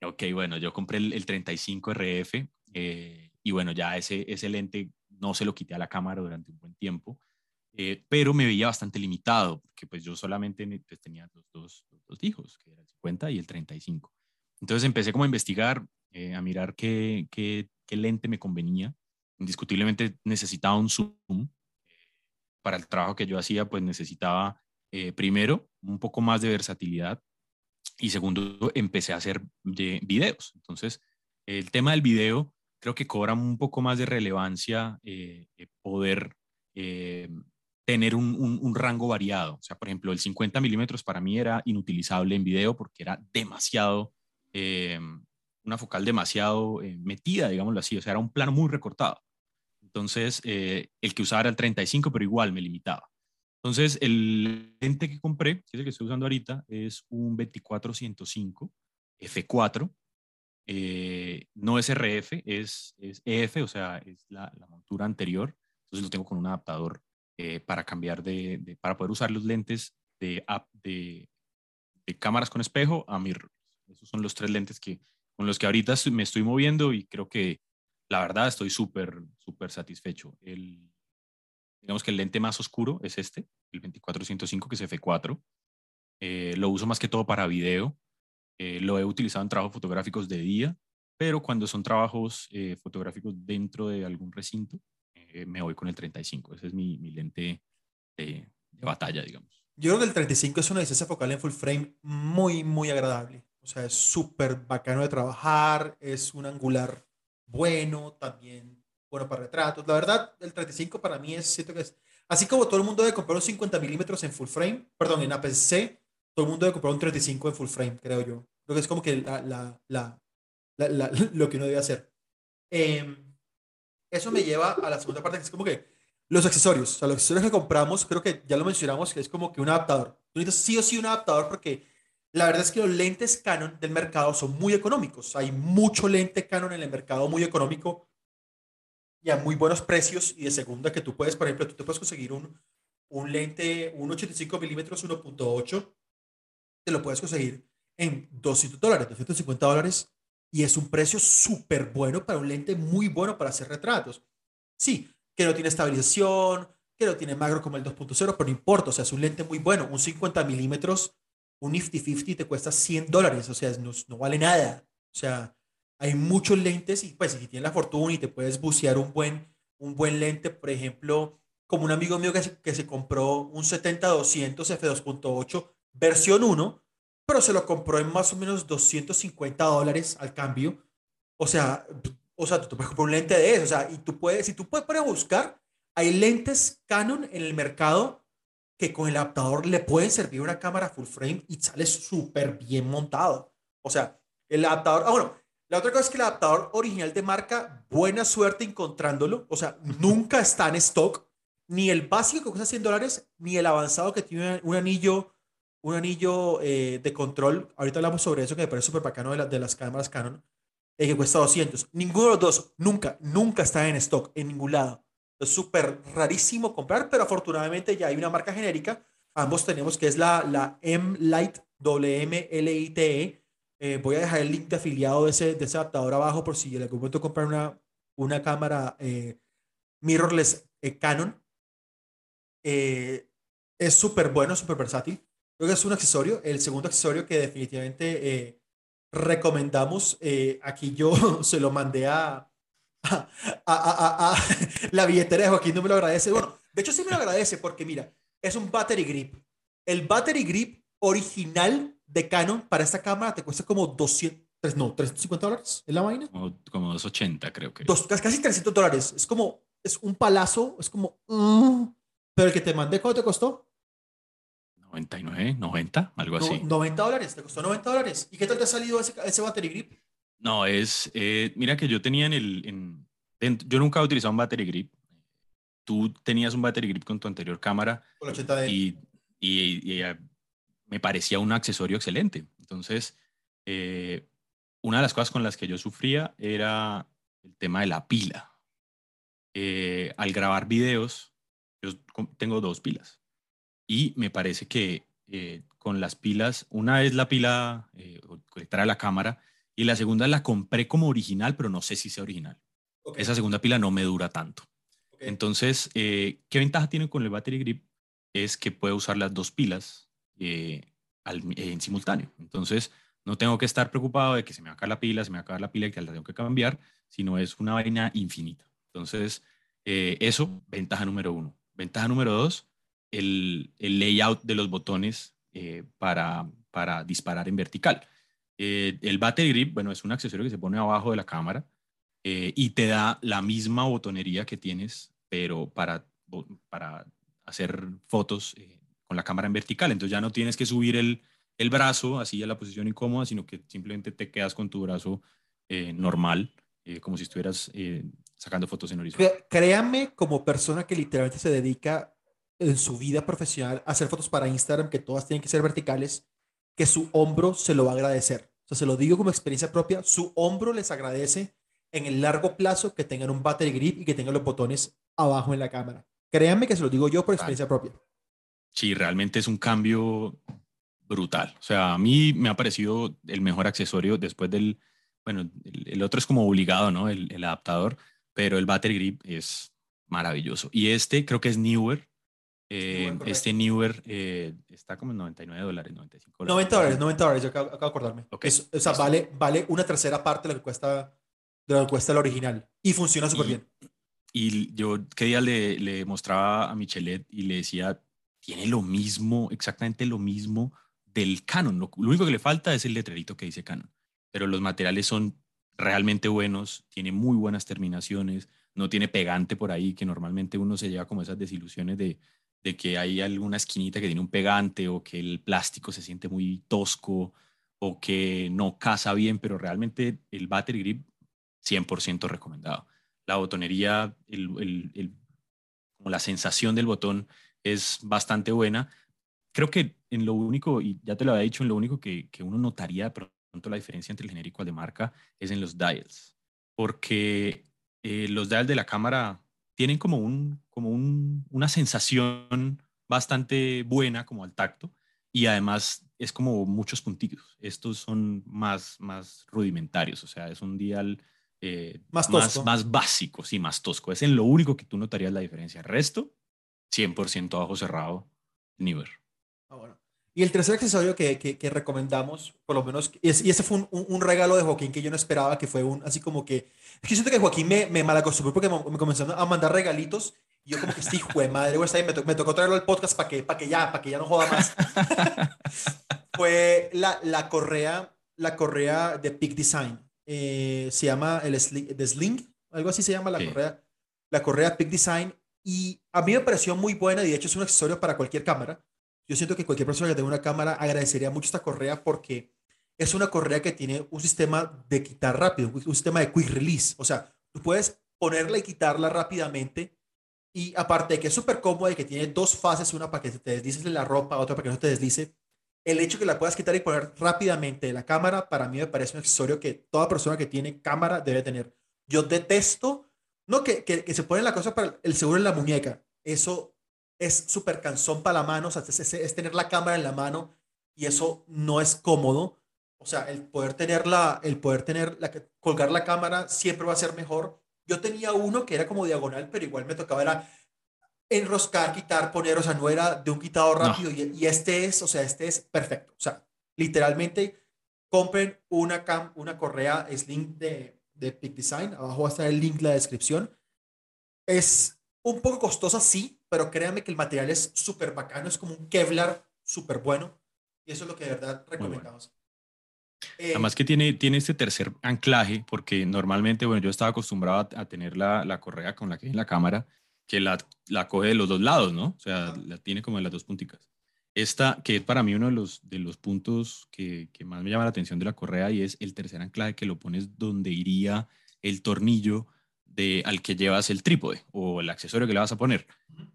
Ok, bueno, yo compré el, el 35 RF eh, y bueno, ya ese, ese lente no se lo quité a la cámara durante un buen tiempo, eh, pero me veía bastante limitado, porque pues yo solamente pues, tenía los dos, dos hijos, que era el 50 y el 35. Entonces empecé como a investigar, eh, a mirar qué, qué, qué lente me convenía. Indiscutiblemente necesitaba un zoom, para el trabajo que yo hacía, pues necesitaba eh, primero un poco más de versatilidad y segundo, empecé a hacer de videos. Entonces, el tema del video creo que cobra un poco más de relevancia eh, eh, poder eh, tener un, rango variado. O sea, por ejemplo, el 50 milímetros para mí era inutilizable en video porque era demasiado, una focal demasiado metida, digámoslo así. O sea, era un plano muy recortado. Entonces, el que usaba era el 35, pero igual me limitaba. Entonces, el lente que compré, que es el que estoy usando ahorita, es un 24-105 F4. Eh, no es RF, es, es, EF, o sea, es la, montura anterior. Entonces lo tengo con un adaptador eh, para cambiar de, para poder usar los lentes de, de, de cámaras con espejo a mirrorless. Esos son los tres lentes que, con los que ahorita me estoy moviendo y creo que la verdad estoy súper, súper satisfecho. El, Digamos que el lente más oscuro es este, el 2405, que es F4. Eh, lo uso más que todo para video. Eh, lo he utilizado en trabajos fotográficos de día, pero cuando son trabajos eh, fotográficos dentro de algún recinto, me voy con el 35. Ese es mi, mi lente de, de, batalla, digamos. Yo creo que el 35 es una distancia focal en full frame muy, muy agradable. O sea, es súper bacano de trabajar, es un angular bueno, también bueno para retratos. La verdad, el 35 para mí es, siento que es, así como todo el mundo debe comprar un 50 milímetros en full frame, perdón, en APC, todo el mundo debe comprar un 35 en full frame, creo yo. Creo que es como que la, la, la, lo que uno debe hacer. Em, eso me lleva a la segunda parte, que es como que los accesorios, o sea, los accesorios que compramos, creo que ya lo mencionamos, que es como que un adaptador. Tú necesitas sí o sí un adaptador porque la verdad es que los lentes Canon del mercado son muy económicos. Hay mucho lente Canon en el mercado muy económico y a muy buenos precios y de segunda que tú puedes, por ejemplo, tú te puedes conseguir un, un lente, un 85 milímetros 1.8, te lo puedes conseguir en 200 dólares, 250 dólares y es un precio súper bueno para un lente muy bueno para hacer retratos. Sí, que no tiene estabilización, que no tiene magro como el 2.0, pero no importa, o sea, es un lente muy bueno, un 50 milímetros, un Nifty 50 te cuesta 100 dólares, o sea, no, no vale nada. O sea, hay muchos lentes y pues si tienes la fortuna y te puedes bucear un buen, un buen lente, por ejemplo, como un amigo mío que se, que se compró un 70-200 f2.8 versión 1, pero se lo compró en más o menos 250 dólares al cambio. O sea, o sea, tú te puedes comprar un lente de eso, o sea, y tú puedes, si tú puedes para buscar, hay lentes Canon en el mercado que con el adaptador le pueden servir una cámara full frame y sale súper bien montado. O sea, el adaptador, ah, bueno, la otra cosa es que el adaptador original de marca, buena suerte encontrándolo. O sea, nunca está en stock. Ni el básico que cuesta 100 dólares, ni el avanzado que tiene un anillo, un anillo eh, de control. Ahorita hablamos sobre eso que me parece súper bacano de, de, las cámaras Canon, eh, que cuesta 200. Ninguno de los dos, nunca, nunca está en stock en ningún lado. Es súper rarísimo comprar, pero afortunadamente ya hay una marca genérica. Ambos tenemos que es la, la M-Lite, W-M-L-I-T-E eh, voy a dejar el link de afiliado de ese, de ese adaptador abajo por si en algún momento comprar una, una cámara eh, mirrorless eh, Canon. es súper bueno, súper versátil. Creo que es un accesorio. El segundo accesorio que definitivamente recomendamos, aquí yo se lo mandé a, a, la billetera de Joaquín, no me lo agradece. Bueno, de hecho sí me lo agradece porque mira, es un battery grip. El battery grip original de Canon para esta cámara te cuesta como 200, no, 350 dólares en la vaina. Como, como 280 creo que. Dos, casi 300 dólares. Es como, es un palazo, es como... Mm. pero el que te mandé, ¿cuánto te costó? 99, 90, algo así. 90 dólares, te costó 90 dólares. ¿Y qué tal te ha salido ese, ese battery grip? No, es, eh, mira que yo tenía en el, en, yo nunca he utilizado un battery grip. Tú tenías un battery grip con tu anterior cámara. Con 80 y, y, y, me parecía un accesorio excelente. Entonces, eh, una de las cosas con las que yo sufría era el tema de la pila. Eh, al grabar videos, yo tengo dos pilas y me parece que eh, con las pilas, una es la pila conectada a la cámara y la segunda la compré como original, pero no sé si sea original. Esa segunda pila no me dura tanto. Entonces, ¿qué ventaja tiene con el battery grip? Es que puedo usar las dos pilas eh, en simultáneo. Entonces, no tengo que estar preocupado de que se me va a acabar la pila, se me va a acabar la pila y que la tengo que cambiar, sino es una vaina infinita. Entonces, eh, eso, ventaja número uno. Ventaja número dos, el, el layout de los botones eh, para, para disparar en vertical. El battery grip, bueno, es un accesorio que se pone abajo de la cámara y te da la misma botonería que tienes, pero para, para hacer fotos con la cámara en vertical. Entonces ya no tienes que subir el, el brazo así a la posición incómoda, sino que simplemente te quedas con tu brazo normal, como si estuvieras sacando fotos en horizontal. Créanme, como persona que literalmente se dedica en su vida profesional a hacer fotos para Instagram, que todas tienen que ser verticales, que su hombro se lo va a agradecer. O sea, se lo digo como experiencia propia, su hombro les agradece en el largo plazo que tengan un battery grip y que tengan los botones abajo en la cámara. Créanme que se lo digo yo por experiencia propia. Sí, realmente es un cambio brutal. O sea, a mí me ha parecido el mejor accesorio después del, bueno, el, otro es como obligado, ¿no? El, el, adaptador, pero el battery grip es maravilloso. Y este creo que es newer, eh, este Newer eh, está como en 99 dólares, 95 dólares. 90 dólares, 90 dólares, yo acabo, de acordarme. o sea, vale, vale una tercera parte de lo que cuesta, de lo que cuesta el original. Y funciona súper bien. Y yo qué día le, le mostraba a Michelet y le decía, tiene lo mismo, exactamente lo mismo del Canon. Lo, único que le falta es el letrerito que dice Canon. Pero los materiales son realmente buenos, tiene muy buenas terminaciones, no tiene pegante por ahí, que normalmente uno se lleva como esas desilusiones de, de que hay alguna esquinita que tiene un pegante o que el plástico se siente muy tosco o que no casa bien, pero realmente el battery grip 100% recomendado. La botonería, el, como la sensación del botón es bastante buena. Creo que en lo único, y ya te lo había dicho, en lo único que, que uno notaría de pronto la diferencia entre el genérico y el de marca es en los dials, porque eh, los dials de la cámara tienen como, un, como un, una sensación bastante buena como al tacto y además es como muchos puntitos. Estos son más, más rudimentarios, o sea, es un dial eh, más, más, más, básico, sí, más tosco. Es en lo único que tú notarías la diferencia. El resto, 100% abajo cerrado, Niver. Ah, bueno. Y el tercer accesorio que, que, recomendamos, por lo menos, y, ese fue un, un, regalo de Joaquín que yo no esperaba, que fue un, así como que, es que siento que Joaquín me, me malacostumbró porque me, comenzaron a mandar regalitos y yo como que, sí, de madre, me, me, tocó traerlo al podcast para que, para que ya, para que ya no joda más. fue la, la correa, la correa de Peak Design. Eh, se llama el sling, The Sling, algo así se llama la correa, la correa Peak Design. Y a mí me pareció muy buena, y de hecho es un accesorio para cualquier cámara yo siento que cualquier persona que tenga una cámara agradecería mucho esta correa porque es una correa que tiene un sistema de quitar rápido, un sistema de quick release. O sea, tú puedes ponerla y quitarla rápidamente. Y aparte de que es súper cómoda y que tiene dos fases, una para que te deslices la ropa, otra para que no te deslice, el hecho que la puedas quitar y poner rápidamente de la cámara, para mí me parece un accesorio que toda persona que tiene cámara debe tener. Yo detesto, no que, que, que se pone la cosa para el seguro en la muñeca. Eso es súper cansón para la mano, o sea, es, tener la cámara en la mano y eso no es cómodo. O sea, el poder tenerla, el poder tener la, colgar la cámara siempre va a ser mejor. Yo tenía uno que era como diagonal, pero igual me tocaba era enroscar, quitar, poner, o sea, no era de un quitado rápido y, este es, o sea, este es perfecto. O sea, literalmente compren una, cam, una correa Sling de, de Peak Design, abajo va a estar el link en la descripción. Es un poco costosa, sí, pero créanme que el material es súper bacano, es como un Kevlar súper bueno. Y eso es lo que de verdad recomendamos. Eh, Además que tiene, tiene este tercer anclaje, porque normalmente, bueno, yo estaba acostumbrado a, tener la, la, correa con la que en la cámara, que la, la coge de los dos lados, ¿no? O sea, la tiene como en las dos punticas. Esta, que es para mí uno de los, de los puntos que, que más me llama la atención de la correa, y es el tercer anclaje que lo pones donde iría el tornillo de, al que llevas el trípode o el accesorio que le vas a poner.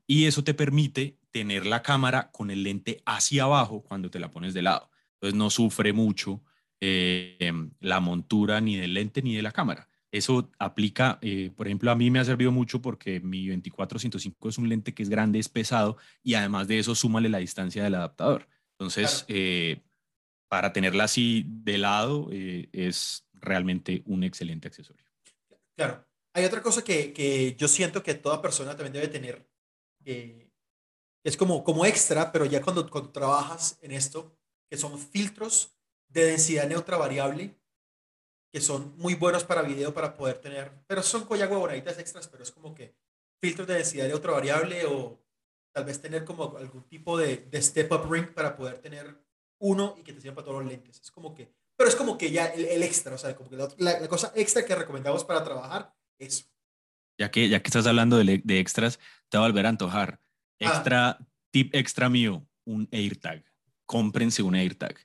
Y eso te permite tener la cámara con el lente hacia abajo cuando te la pones de lado. Entonces no sufre mucho eh, la montura ni del lente ni de la cámara. Eso aplica, eh, por ejemplo, a mí me ha servido mucho porque mi 24-105 es un lente que es grande, es pesado y además de eso súmale la distancia del adaptador. Entonces, eh, para tenerla así de lado es realmente un excelente accesorio. Claro, hay otra cosa que, que, yo siento que toda persona también debe tener, que es como, como extra, pero ya cuando, cuando trabajas en esto, que son filtros de densidad neutra variable, que son muy buenos para video para poder tener, pero son ya huevonaditas extras, pero es como que filtros de densidad neutra variable o tal vez tener como algún tipo de, de step up ring para poder tener uno y que te sirva para todos los lentes. Es como que, pero es como que ya el, extra, o sea, como que la, la, cosa extra que recomendamos para trabajar, eso. Ya que, ya que estás hablando de, de extras, te va a volver a antojar. Ah. Extra, tip extra mío, un AirTag. Cómprense un AirTag.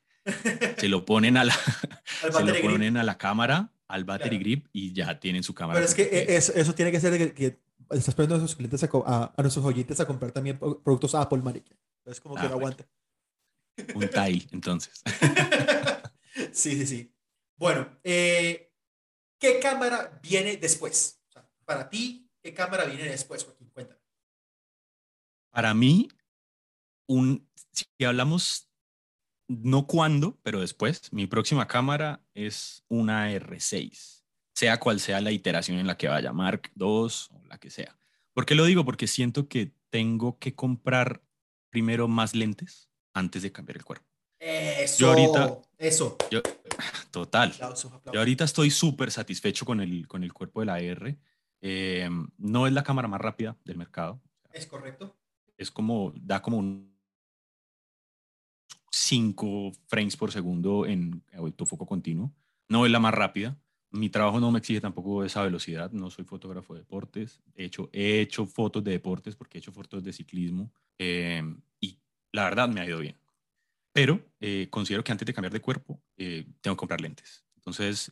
Se lo ponen a la, se lo ponen a la cámara, al battery grip y ya tienen su cámara. Pero es que eso, eso tiene que ser que, estás poniendo a nuestros clientes a, a, nuestros oyentes a comprar también productos Apple, marica. Es como que ah, no aguanta. Un tile, entonces. sí, sí, sí. Bueno, eh, ¿qué cámara viene después? para ti, ¿qué cámara viene después, Joaquín? Cuéntame. Para mí, un, si hablamos no cuándo, pero después, mi próxima cámara es una R6, sea cual sea la iteración en la que vaya, Mark II o la que sea. ¿Por qué lo digo? Porque siento que tengo que comprar primero más lentes antes de cambiar el cuerpo. Eso. Yo ahorita, eso. total. Yo ahorita estoy súper satisfecho con el, con el cuerpo de la R. Eh, no es la cámara más rápida del mercado. Es correcto. Es como, da como un 5 frames por segundo en autofoco continuo. No es la más rápida. Mi trabajo no me exige tampoco esa velocidad. No soy fotógrafo de deportes. He hecho, he hecho fotos de deportes porque he hecho fotos de ciclismo. Eh, y la verdad me ha ido bien. Pero eh, considero que antes de cambiar de cuerpo, eh, tengo que comprar lentes. Entonces,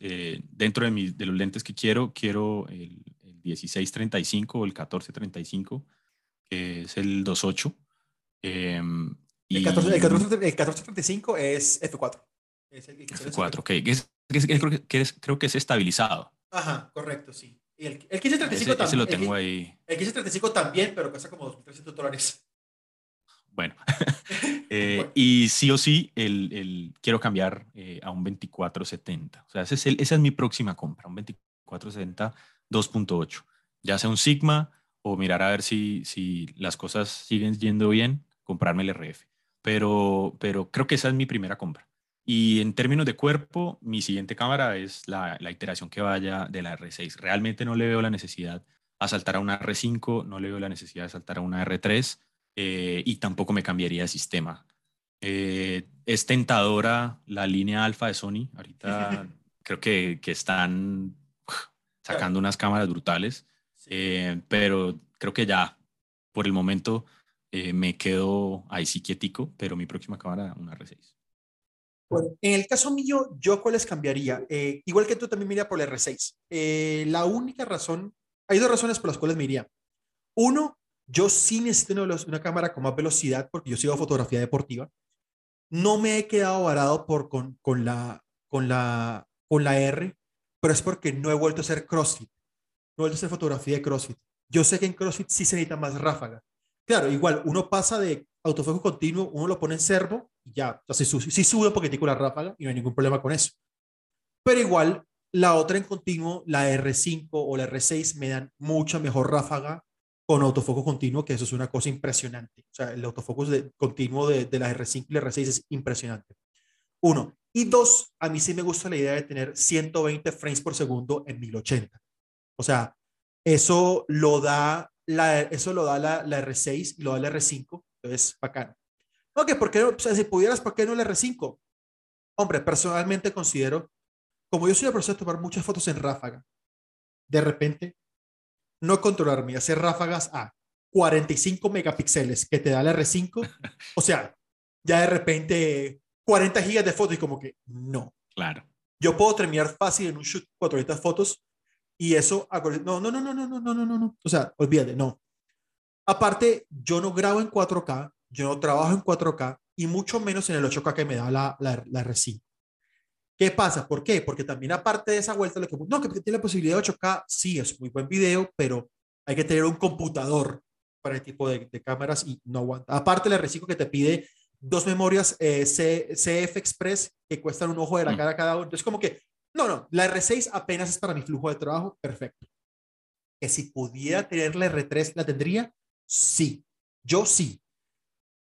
dentro de, de, los lentes que quiero, quiero el, el 1635 o el 1435, que es el 28. El, 14, el, 1435 es F4. Es el, F4, ok. Es, creo, que es, creo que es estabilizado. Ajá, correcto, sí. Y el, el 1535 también. Lo tengo ahí. El 1535 también, pero cuesta como 2.300 dólares. Bueno, eh, y sí o sí, el, el quiero cambiar eh, a un 2470. O sea, ese es el, esa es mi próxima compra, un 2470 2.8. Ya sea un Sigma o mirar a ver si, si las cosas siguen yendo bien, comprarme el RF pero, pero creo que esa es mi primera compra. Y en términos de cuerpo, mi siguiente cámara es la, la, iteración que vaya de la R6. Realmente no le veo la necesidad a saltar a una R5, no le veo la necesidad de saltar a una R3 eh, y tampoco me cambiaría de sistema. Eh, es tentadora la línea alfa de Sony. Ahorita creo que, que, están sacando unas cámaras brutales, eh, pero creo que ya por el momento eh, me quedo ahí sí quietico, pero mi próxima cámara, una R6. Bueno, en el caso mío, ¿yo cuáles cambiaría? Eh, igual que tú también me iría por la R6. Eh, la única razón, hay dos razones por las cuales me iría. Uno, yo sí necesito una, una cámara con más velocidad porque yo sigo fotografía deportiva. No me he quedado varado por, con, con, la, con, la, con la R, pero es porque no he vuelto a hacer CrossFit. No he vuelto a hacer fotografía de CrossFit. Yo sé que en CrossFit sí se necesita más ráfaga. Claro, igual, uno pasa de autofoco continuo, uno lo pone en servo y ya, o sea, sí, sube un poquitico la ráfaga y no hay ningún problema con eso. Pero igual, la otra en continuo, la R5 o la R6, me dan mucha mejor ráfaga con autofoco continuo, que eso es una cosa impresionante. O sea, el autofoco de, continuo de, de la R5 y la R6 es impresionante. Uno. Y dos, a mí sí me gusta la idea de tener 120 frames por segundo en 1080. O sea, eso lo da eso lo da la, la, R6 y lo da la R5, entonces bacano. Ok, ¿por qué no? O sea, si pudieras, ¿por qué no la R5? Hombre, personalmente considero, como yo soy una persona de tomar muchas fotos en ráfaga, de repente, no controlarme, hacer ráfagas a 45 megapíxeles que te da la R5, o sea, ya de repente 40 gigas de fotos y como que no. Claro. Yo puedo terminar fácil en un shoot 400 fotos y eso, no, no, no, no, no, no, no, no, no. O sea, olvídate, no. Aparte, yo no grabo en 4K, yo no trabajo en 4K y mucho menos en el 8K que me da la, la, la R5. ¿Qué pasa? ¿Por qué? Porque también aparte de esa vuelta, lo que, no, que tiene la posibilidad de 8K, sí, es muy buen video, pero hay que tener un computador para el tipo de, de cámaras y no aguanta. Aparte, la R5 que te pide dos memorias eh, CF Express que cuestan un ojo de la cara cada uno. Entonces, como que no, no, la R6 apenas es para mi flujo de trabajo, perfecto. Que si pudiera tener la R3, ¿la tendría? Sí, yo sí.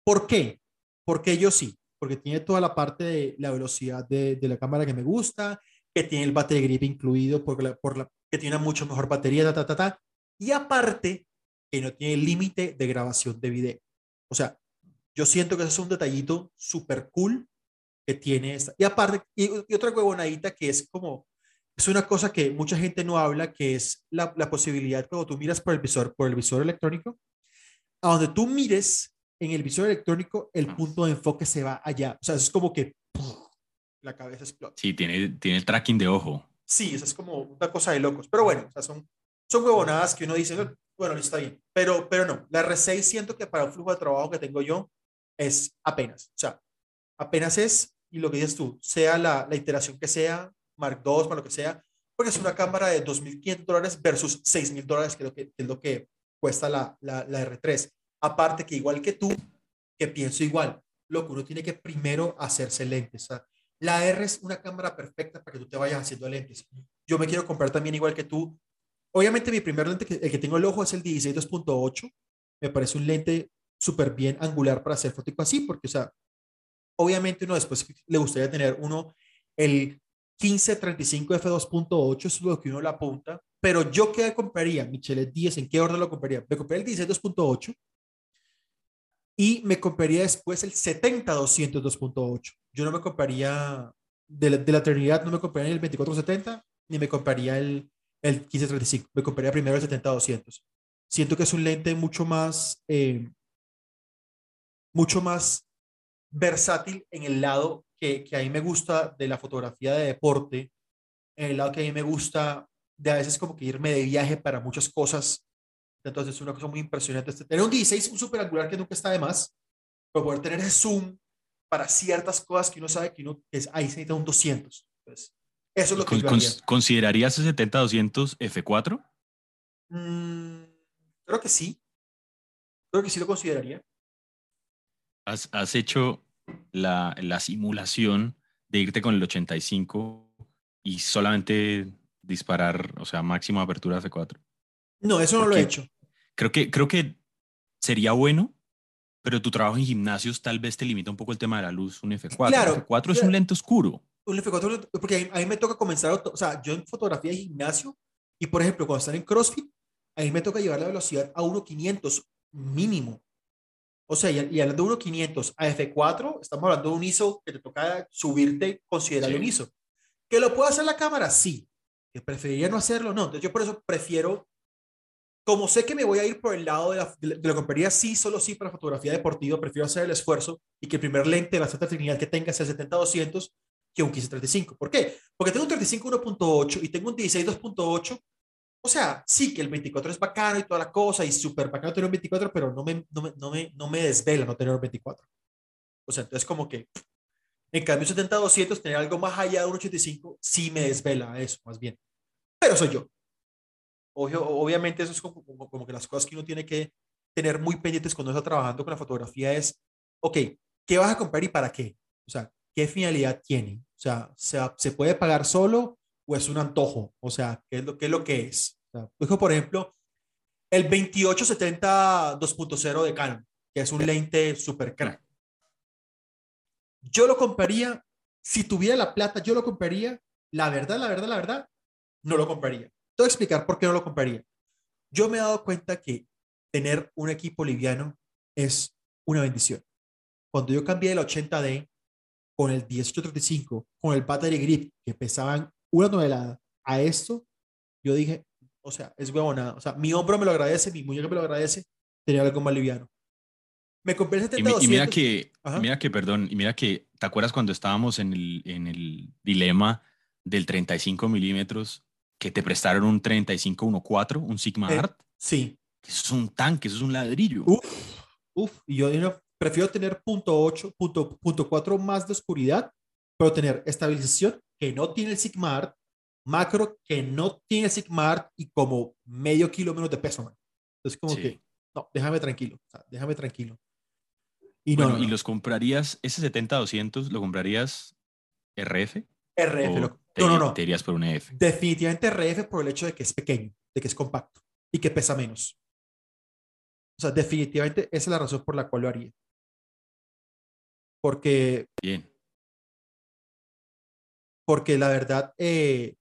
¿Por qué? Porque yo sí, porque tiene toda la parte de la velocidad de, la cámara que me gusta, que tiene el battery grip incluido, por la, por la, que tiene mucho mejor batería, ta, ta, ta, ta, y aparte que no tiene límite de grabación de video. O sea, yo siento que eso es un detallito súper cool que tiene esta. Y aparte, y, y otra huevonadita que es como, es una cosa que mucha gente no habla, que es la, la posibilidad cuando tú miras por el visor, por el visor electrónico, a donde tú mires en el visor electrónico, el punto de enfoque se va allá. O sea, es como que ¡puf! la cabeza explota. Sí, tiene, tiene el tracking de ojo. Sí, eso es como una cosa de locos. Pero bueno, o sea, son, son huevonadas que uno dice, "No, bueno, está bien. Pero, pero no, la R6 siento que para un flujo de trabajo que tengo yo es apenas. O sea, apenas es, y lo que dices tú, sea la, la iteración que sea, Mark II, para lo que sea, porque es una cámara de 2.500 dólares versus 6.000 dólares, que, que, es lo que cuesta la, la, la R3. Aparte que igual que tú, que pienso igual, lo que uno tiene que primero hacerse lentes. O sea, la R es una cámara perfecta para que tú te vayas haciendo lentes. Yo me quiero comprar también igual que tú. Obviamente mi primer lente, que, el que tengo el ojo es el 16 2.8. Me parece un lente súper bien angular para hacer fotico así, porque, o sea, obviamente uno después le gustaría tener uno, el 1535 f2.8, eso es lo que uno le apunta, pero yo qué compraría, Michelet 10, ¿en qué orden lo compraría? Me compraría el 16 2.8 y me compraría después el 70-200 2.8. Yo no me compraría de la, de Trinidad, no me compraría ni el 2470 ni me compraría el, el 1535. Me compraría primero el 70-200. Siento que es un lente mucho más, eh, mucho más versátil en el lado que, que a mí me gusta de la fotografía de deporte, en el lado que a mí me gusta de a veces como que irme de viaje para muchas cosas. Entonces es una cosa muy impresionante. Este, tener un 16, un super angular que nunca está de más, pero poder tener ese zoom para ciertas cosas que uno sabe que, uno, es, ahí se necesita un 200. Entonces, eso es lo que Con- yo haría. ¿Considerarías el 70-200 F4? Mm, creo que sí. Creo que sí lo consideraría. ¿Has, has hecho la, la simulación de irte con el 85 y solamente disparar, o sea, máxima apertura F4? No, eso no lo he hecho. Creo que, creo que sería bueno, pero tu trabajo en gimnasios tal vez te limita un poco el tema de la luz, un F4. Claro, un F4 es claro. un lente oscuro. Un F4, porque a mí, me toca comenzar, o sea, yo en fotografía de gimnasio, y por ejemplo, cuando están en CrossFit, a mí me toca llevar la velocidad a 1.500 mínimo. O sea, y, y hablando de 1.500 a F4, estamos hablando de un ISO que te toca subirte, considerar Sí. un ISO. ¿Que lo puede hacer la cámara? Sí. ¿Que preferiría no hacerlo? No. Entonces yo por eso prefiero, como sé que me voy a ir por el lado de la, de la, de la compraría sí, solo sí para fotografía deportiva, prefiero hacer el esfuerzo y que el primer lente de la Santa Trinidad que tenga sea 70-200 que un 15-35. ¿Por qué? Porque tengo un 35 1.8 y tengo un 16 2.8. O sea, sí que el 24 es bacano y toda la cosa y súper bacano tener un 24, pero no me, no, me, no, me, no me desvela no tener un 24. O sea, entonces como que en cambio 70-200, tener algo más allá de un 85, sí me desvela eso, más bien. Pero soy yo. Obvio, obviamente eso es como, como, como, que las cosas que uno tiene que tener muy pendientes cuando está trabajando con la fotografía es, ok, ¿qué vas a comprar y para qué? O sea, ¿qué finalidad tiene? O sea, ¿se, se puede pagar solo o es un antojo? O sea, ¿qué es lo, qué es, lo que es? O por ejemplo, el 2870 2.0 de Canon, que es un lente super crack. Yo lo compraría, si tuviera la plata, yo lo compraría. La verdad, la verdad, la verdad, no lo compraría. Te voy a explicar por qué no lo compraría. Yo me he dado cuenta que tener un equipo liviano es una bendición. Cuando yo cambié el 80D con el 1835, con el battery grip que pesaban una tonelada a esto, yo dije, o sea, es huevonada. O sea, mi hombro me lo agradece, mi muñeca me lo agradece, tener algo más liviano. Me compré el 70 y, y, mira que, mira que, perdón, y mira que, ¿te acuerdas cuando estábamos en el, en el dilema del 35 milímetros que te prestaron un 3514, un Sigma eh, Art? Sí. Eso es un tanque, eso es un ladrillo. Uf, uf. Y yo, yo prefiero tener punto 8, punto, punto 4 más de oscuridad, pero tener estabilización que no tiene el Sigma Art, macro que no tiene el Sigma Art y como medio kilo menos de peso, man. Entonces, como sí. que, no, déjame tranquilo, o sea, déjame tranquilo. Y bueno, no, no, ¿y los comprarías, ese 70-200, lo comprarías RF? RF, lo, te, no, no, no. Te irías por un EF. Definitivamente RF por el hecho de que es pequeño, de que es compacto y que pesa menos. O sea, definitivamente esa es la razón por la cual lo haría. Porque. Bien. Porque la verdad, eh,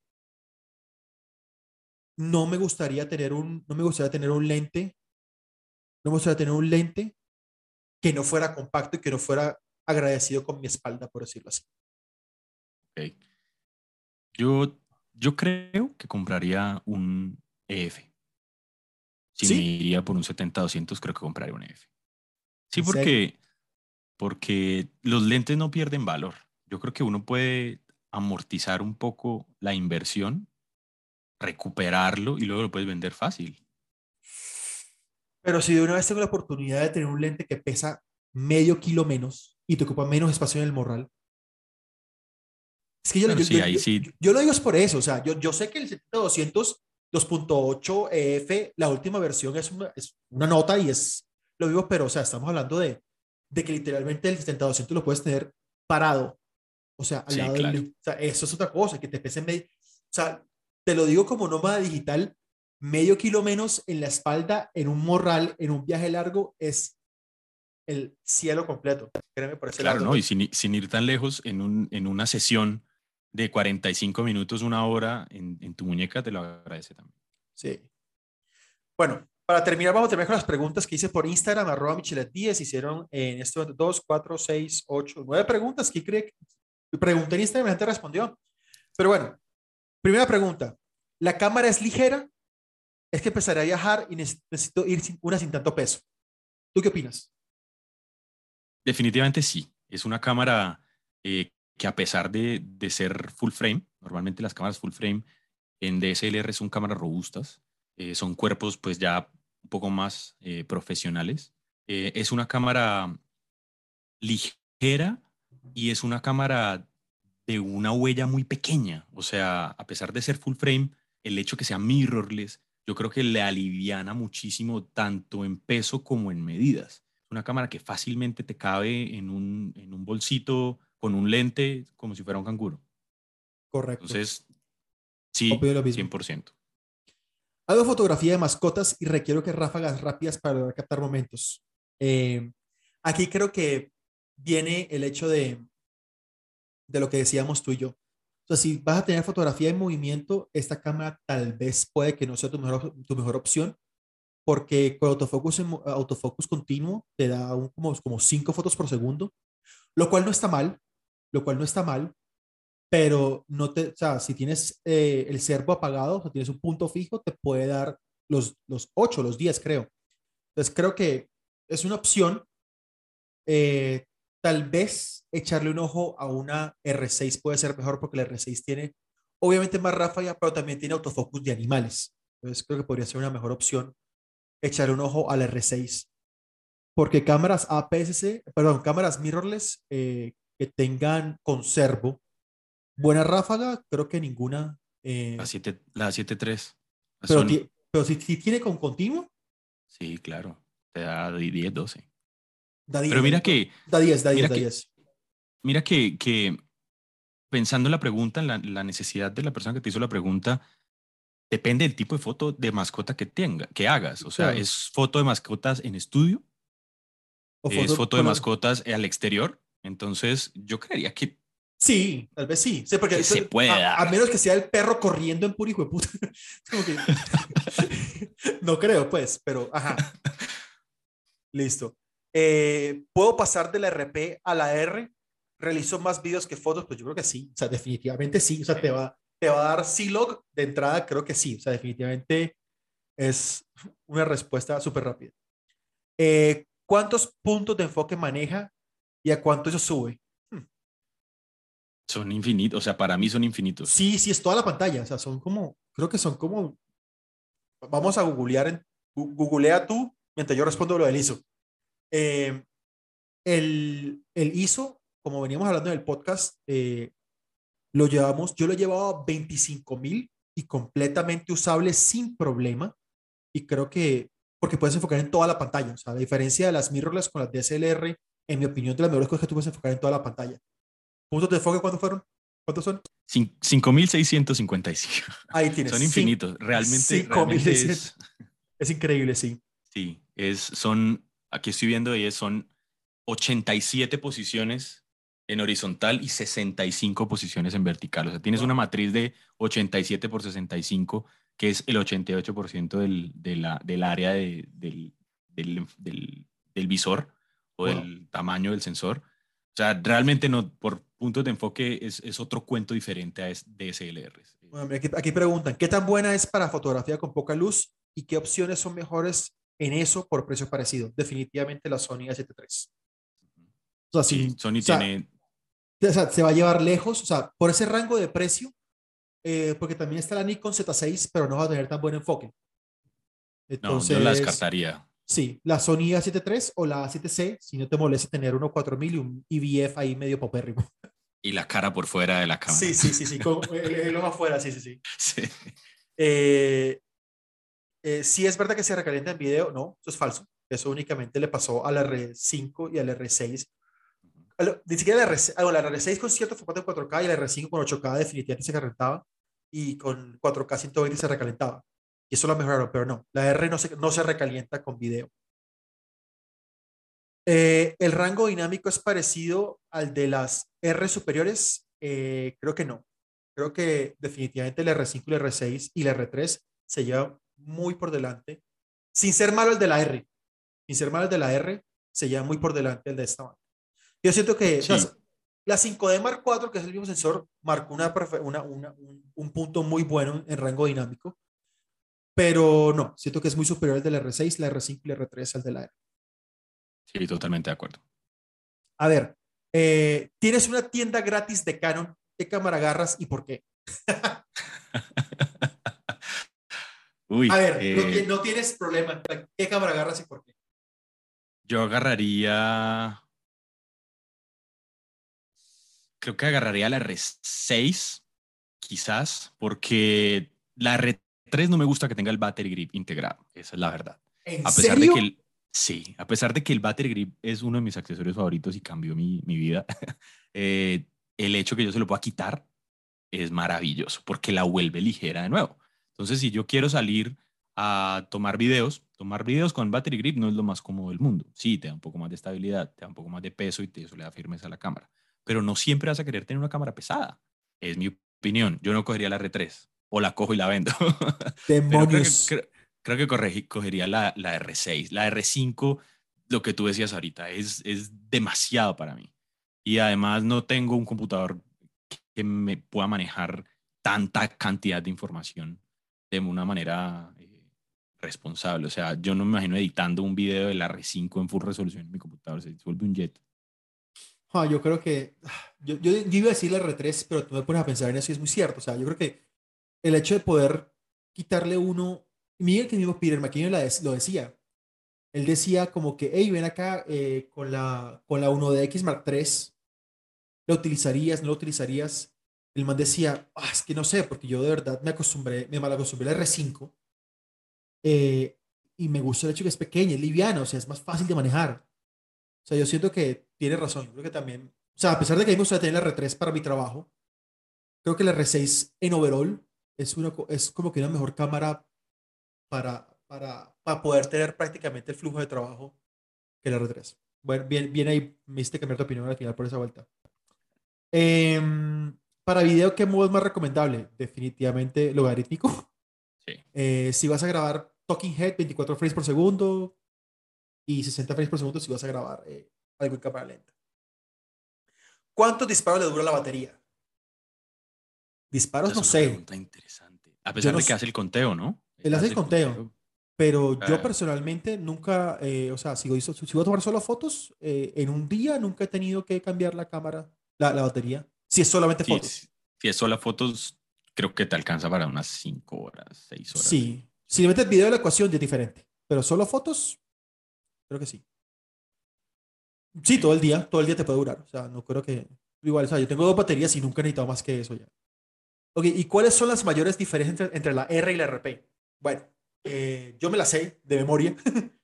no me gustaría tener un. No me gustaría tener un lente. No me gustaría tener un lente que no fuera compacto y que no fuera agradecido con mi espalda, por decirlo así. Ok. Yo, yo creo que compraría un EF. Si ¿Sí? me iría por un 70-200, creo que compraría un EF. Sí, ¿En porque, porque los lentes no pierden valor. Yo creo que uno puede amortizar un poco la inversión, recuperarlo y luego lo puedes vender fácil. Pero si de una vez tengo la oportunidad de tener un lente que pesa medio kilo menos y te ocupa menos espacio en el morral. Es que yo, Bueno, yo- sí, yo- ahí yo- sí. yo- yo lo digo es por eso, o sea, yo, yo sé que el 70-200 2.8 EF, la última versión es una, es una nota y es lo vivo, pero o sea, estamos hablando de, de que literalmente el 70-200 lo puedes tener parado, o sea, al Sí, lado claro. del, o sea, eso es otra cosa, que te pese medio, o sea, te lo digo como nómada digital, medio kilo menos en la espalda, en un morral, en un viaje largo, es el cielo completo. Créeme por ese Claro, lado. ¿no? Y sin, sin ir tan lejos, en, un, en una sesión de 45 minutos, una hora, en, en tu muñeca te lo agradece también. Sí. Bueno, para terminar, vamos a terminar con las preguntas que hice por Instagram, arroba Michelet 10. Hicieron en este momento 2, 4, 6, 8, 9 preguntas. ¿Qué cree? Pregunté en y la gente respondió. Pero bueno, primera pregunta. ¿La cámara es ligera? Es que empezaré a viajar y neces- necesito ir sin, una sin tanto peso. ¿Tú qué opinas? Definitivamente sí. Es una cámara eh, que a pesar de, de ser full frame, normalmente las cámaras full frame en DSLR son cámaras robustas, eh, son cuerpos pues ya un poco más eh, profesionales. Eh, es una cámara ligera y es una cámara de una huella muy pequeña. O sea, a pesar de ser full frame, el hecho que sea mirrorless, yo creo que le aliviana muchísimo tanto en peso como en medidas. Es una cámara que fácilmente te cabe en un, en un bolsito con un lente como si fuera un canguro. Correcto. Entonces, sí, lo mismo. 100%. Hago fotografía de mascotas y requiero que ráfagas rápidas para captar momentos. Eh, aquí creo que viene el hecho de, de lo que decíamos tú y yo. Sea, si vas a tener fotografía en movimiento, esta cámara tal vez puede que no sea tu mejor, tu mejor opción, porque con autofocus, autofocus continuo te da un- como, como cinco fotos por segundo, lo cual no está mal, lo cual no está mal, pero no te, o sea, si tienes eh, el servo apagado, o sea, tienes un punto fijo, te puede dar los, los 8, los 10, creo. Entonces, creo que es una opción. Eh, tal vez echarle un ojo a una R6 puede ser mejor porque la R6 tiene, obviamente, más ráfaga, pero también tiene autofocus de animales. Entonces, creo que podría ser una mejor opción echarle un ojo a la R6. Porque cámaras APS-C, perdón, cámaras mirrorless eh, que tengan conservo, buena ráfaga, creo que ninguna. eh, La 7 la 7.3. la pero pero si, si tiene con continuo, Sí, claro. Te da 10, 12. Da 10. Pero mira que, Da 10, da 10, mira da que- 10. mira que, que pensando en la pregunta, en la, la necesidad de la persona que te hizo la pregunta, depende del tipo de foto de mascota que tenga, que hagas. O sea, Claro. es foto de mascotas en estudio, O es foto de mascotas al exterior. Entonces, yo creería que Sí, tal vez sí. Sí, porque Que se pueda. A, a menos que sea el perro corriendo en puro hijo de puta. Que- no creo, pues, pero ajá. Listo. Eh, ¿Puedo pasar de la RP a la R? ¿Realizo más videos que fotos? Pues yo creo que sí. O sea, definitivamente sí. O sea, te va, te va a dar C-Log de entrada, creo que sí. O sea, definitivamente es una respuesta súper rápida. Eh, ¿Cuántos puntos de enfoque maneja y a cuánto eso sube? son infinitos. O sea, para mí son infinitos. Sí, sí, es toda la pantalla. O sea, son como, creo que son como, vamos a googlear, en, googlea tú mientras yo respondo lo del ISO. Eh, el, el ISO, como veníamos hablando en el podcast, eh, lo llevamos, yo lo llevaba a 25 mil y completamente usable sin problema. Y creo que, porque puedes enfocar en toda la pantalla. O sea, la diferencia de las mirrorless con las DSLR, en mi opinión, de las mejores cosas que tú puedes enfocar en toda la pantalla. ¿Puntos de enfoque cuántos fueron? ¿Cuántos son? Cin- 5.655. Ahí tienes. Son infinitos. Realmente, cinco realmente mil es, Es increíble, sí. sí, es, son, aquí estoy viendo y son 87 posiciones en horizontal y 65 posiciones en vertical. O sea, tienes Wow. una matriz de 87 por 65, que es el 88% del, de la, del área de- del, del, del- del visor o Wow. del tamaño del sensor. O sea, realmente no, por puntos de enfoque es, es otro cuento diferente a DSLRs. Bueno, aquí, aquí, preguntan, ¿qué tan buena es para fotografía con poca luz y qué opciones son mejores en eso por precio parecido? Definitivamente la Sony A7 III. O sea, sí, Sony tiene... O sea, se va a llevar lejos, o sea, por ese rango de precio, eh, porque también está la Nikon Z6, pero no va a tener tan buen enfoque. Entonces, no, yo la descartaría. Sí, la Sony A7 III o la A7C, si no te molesta tener uno 4000 y un IBF ahí medio popérrimo. Y la cara por fuera de la cámara. Sí, sí, sí, sí, con el, ojo afuera, sí, sí, sí. sí. Eh, eh, si es verdad que se recalienta en video, no, eso es falso. Eso únicamente le pasó al R5 y al R6. Ni siquiera el R6, ah, la R6 con cierto formato de 4K y el R5 con 8K definitivamente se calentaba y con 4K 120 se recalentaba. Y eso lo mejoraron, pero no, la R no se, no se recalienta con video. Eh, ¿El rango dinámico es parecido al de las R superiores? Eh, creo que no. Creo que definitivamente el R5 y el R6 y el R3 se llevan muy por delante. Sin ser malo el de la R. Sin ser malo el de la R, se lleva muy por delante el de esta banda. Yo siento que la 5D Mark IV, que es el mismo sensor, marcó una, una, un, punto muy bueno en rango dinámico. Pero no, siento que es muy superior al de la R6, la R5 y la R3 al de la R. Sí, totalmente de acuerdo. A ver, eh, tienes una tienda gratis de Canon. ¿Qué cámara agarras y por qué? Uy, a ver, eh, no, tienes problema. ¿Qué cámara agarras y por qué? Yo agarraría. Creo que agarraría la R6, quizás, porque la R3 no me gusta que tenga el battery grip integrado. Esa es la verdad. ¿En a pesar serio? de que el, Sí, a pesar de que el battery grip es uno de mis accesorios favoritos y cambió mi, mi vida, eh, el hecho que yo se lo pueda quitar es maravilloso porque la vuelve ligera de nuevo. Entonces, si yo quiero salir a tomar videos, tomar videos con battery grip no es lo más cómodo del mundo. Sí, te da un poco más de estabilidad, te da un poco más de peso y te, eso le da firmeza a la cámara. Pero no siempre vas a querer tener una cámara pesada. Es mi opinión. Yo no cogería la R3 o la cojo y la vendo. Demonios creo que corregí, cogería la, la, R6. La R5, lo que tú decías ahorita, es, es demasiado para mí. Y además no tengo un computador que me pueda manejar tanta cantidad de información de una manera eh, responsable. O sea, yo no me imagino editando un video de la R5 en full resolución en mi computador, se vuelve un jet. Ah, yo creo que, yo, yo, iba a decir la R3, pero tú me pones a pensar en eso y es muy cierto. O sea, yo creo que el hecho de poder quitarle uno Miguel que mismo Peter McKinnon lo decía. Él decía como que, hey, ven acá eh, con, la, con la 1DX Mark III, ¿la utilizarías? ¿No la utilizarías? El man decía, ah, es que no sé, porque yo de verdad me acostumbré, me mal acostumbré al R5 eh, y me gusta el hecho que es pequeña, es liviana, o sea, es más fácil de manejar. O sea, yo siento que tiene razón. Yo creo que también, o sea, a pesar de que a mí me gusta tener la R3 para mi trabajo, creo que la R6 en overall es, una, es como que una mejor cámara para, para, para poder tener prácticamente el flujo de trabajo que la R3. Bueno, bien, bien ahí me hiciste cambiar tu opinión al final por esa vuelta. Em, para video, ¿qué modo es más recomendable? Definitivamente logarítmico. Sí. Eh, si vas a grabar Talking Head, 24 frames por segundo y 60 frames por segundo si vas a grabar eh, algo en cámara lenta. ¿Cuántos disparos le dura la batería? Disparos, no sé. interesante. A pesar de que hace el conteo, ¿no? Él hace el conteo. Pero yo ah. personalmente nunca, eh, o sea, si voy, si voy a tomar solo fotos, en un día nunca he tenido que cambiar la cámara, la, la batería. Si es solamente fotos. Si, es solo fotos, creo que te alcanza para unas 5 horas, 6 horas. Sí. Si le metes video de la ecuación, ya es diferente. Pero solo fotos, creo que sí. Sí, todo el día, todo el día te puede durar. O sea, no creo que. Igual, o sea, yo tengo dos baterías y nunca he necesitado más que eso ya. Ok, ¿y cuáles son las mayores diferencias entre, entre la R y la RP? Bueno, eh, yo me la sé de memoria.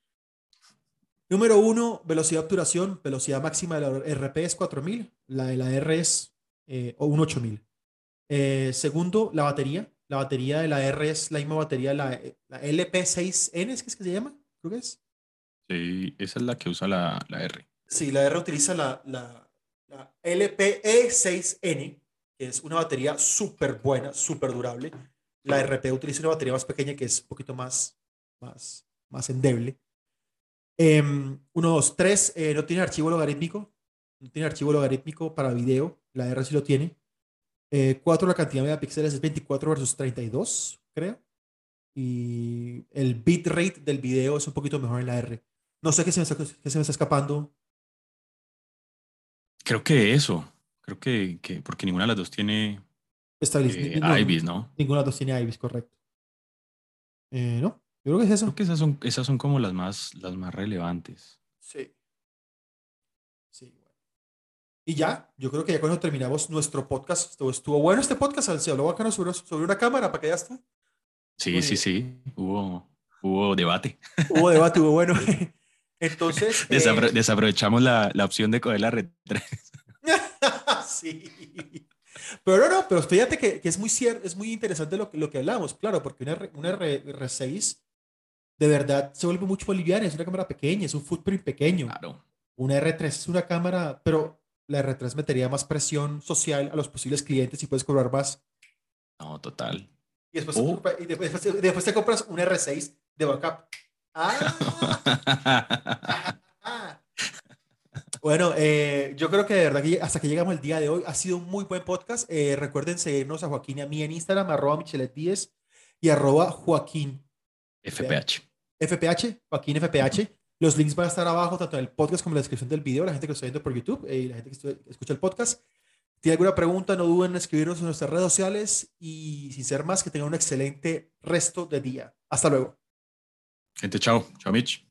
Número uno, velocidad de obturación. Velocidad máxima de la RP es 4000, la de la R es eh, un 8000. Eh, segundo, la batería. La batería de la R es la misma batería de la, la LP6N, ¿es que, es que se llama? Creo que es. Sí, esa es la que usa la, la R. Sí, la R utiliza la, la, la LPE6N, que es una batería súper buena, súper durable. La RP utiliza una batería más pequeña que es un poquito más, más, más endeble. Eh, uno, dos, tres, eh, no tiene archivo logarítmico. no tiene archivo logarítmico para video, la R sí lo tiene. Eh, 4, la cantidad de megapíxeles es 24 versus 32, creo. Y el bitrate del video es un poquito mejor en la R. No sé qué se me está, qué se me está escapando. Creo que eso. Creo que, que porque ninguna de las dos tiene Estabiliz- eh, no, IBIS, ¿no? Ninguna de las dos tiene IBIS, correcto. Eh, no, yo creo que es eso. Creo que esas son, esas son como las más, las más relevantes. Sí. Y ya, yo creo que ya eso terminamos nuestro podcast. Estuvo, estuvo bueno este podcast, se habló bacano sobre, sobre una cámara para que ya está. Sí, Muy sí, bien. sí. Hubo, hubo debate. Hubo debate, hubo bueno. Entonces. eh, Desapro- desaprovechamos la, la opción de coger la red 3. sí. Pero no, no, pero fíjate que, que es muy cierto, es muy interesante lo, que- lo que hablamos, claro, porque una, R- una R, R6 de verdad se vuelve mucho más liviana, es una cámara pequeña, es un footprint pequeño. Claro. Una R3 es una cámara, pero la R3 metería más presión social a los posibles clientes y puedes cobrar más. No, total. Y después, Oh. y después, después- después te compras un R6 de backup. Ah, ah. Bueno, eh, yo creo que de verdad que hasta que llegamos el día de hoy ha sido un muy buen podcast. Eh, recuerden seguirnos a Joaquín y a mí en Instagram, arroba Michelet10 y arroba Joaquín FPH. FPH, Joaquín FPH. Los links van a estar abajo, tanto en el podcast como en la descripción del video, la gente que lo está viendo por YouTube eh, y la gente que escucha el podcast. Si tiene alguna pregunta, no duden en escribirnos en nuestras redes sociales y sin ser más, que tengan un excelente resto de día. Hasta luego. Gente, chao. Chao, Mitch.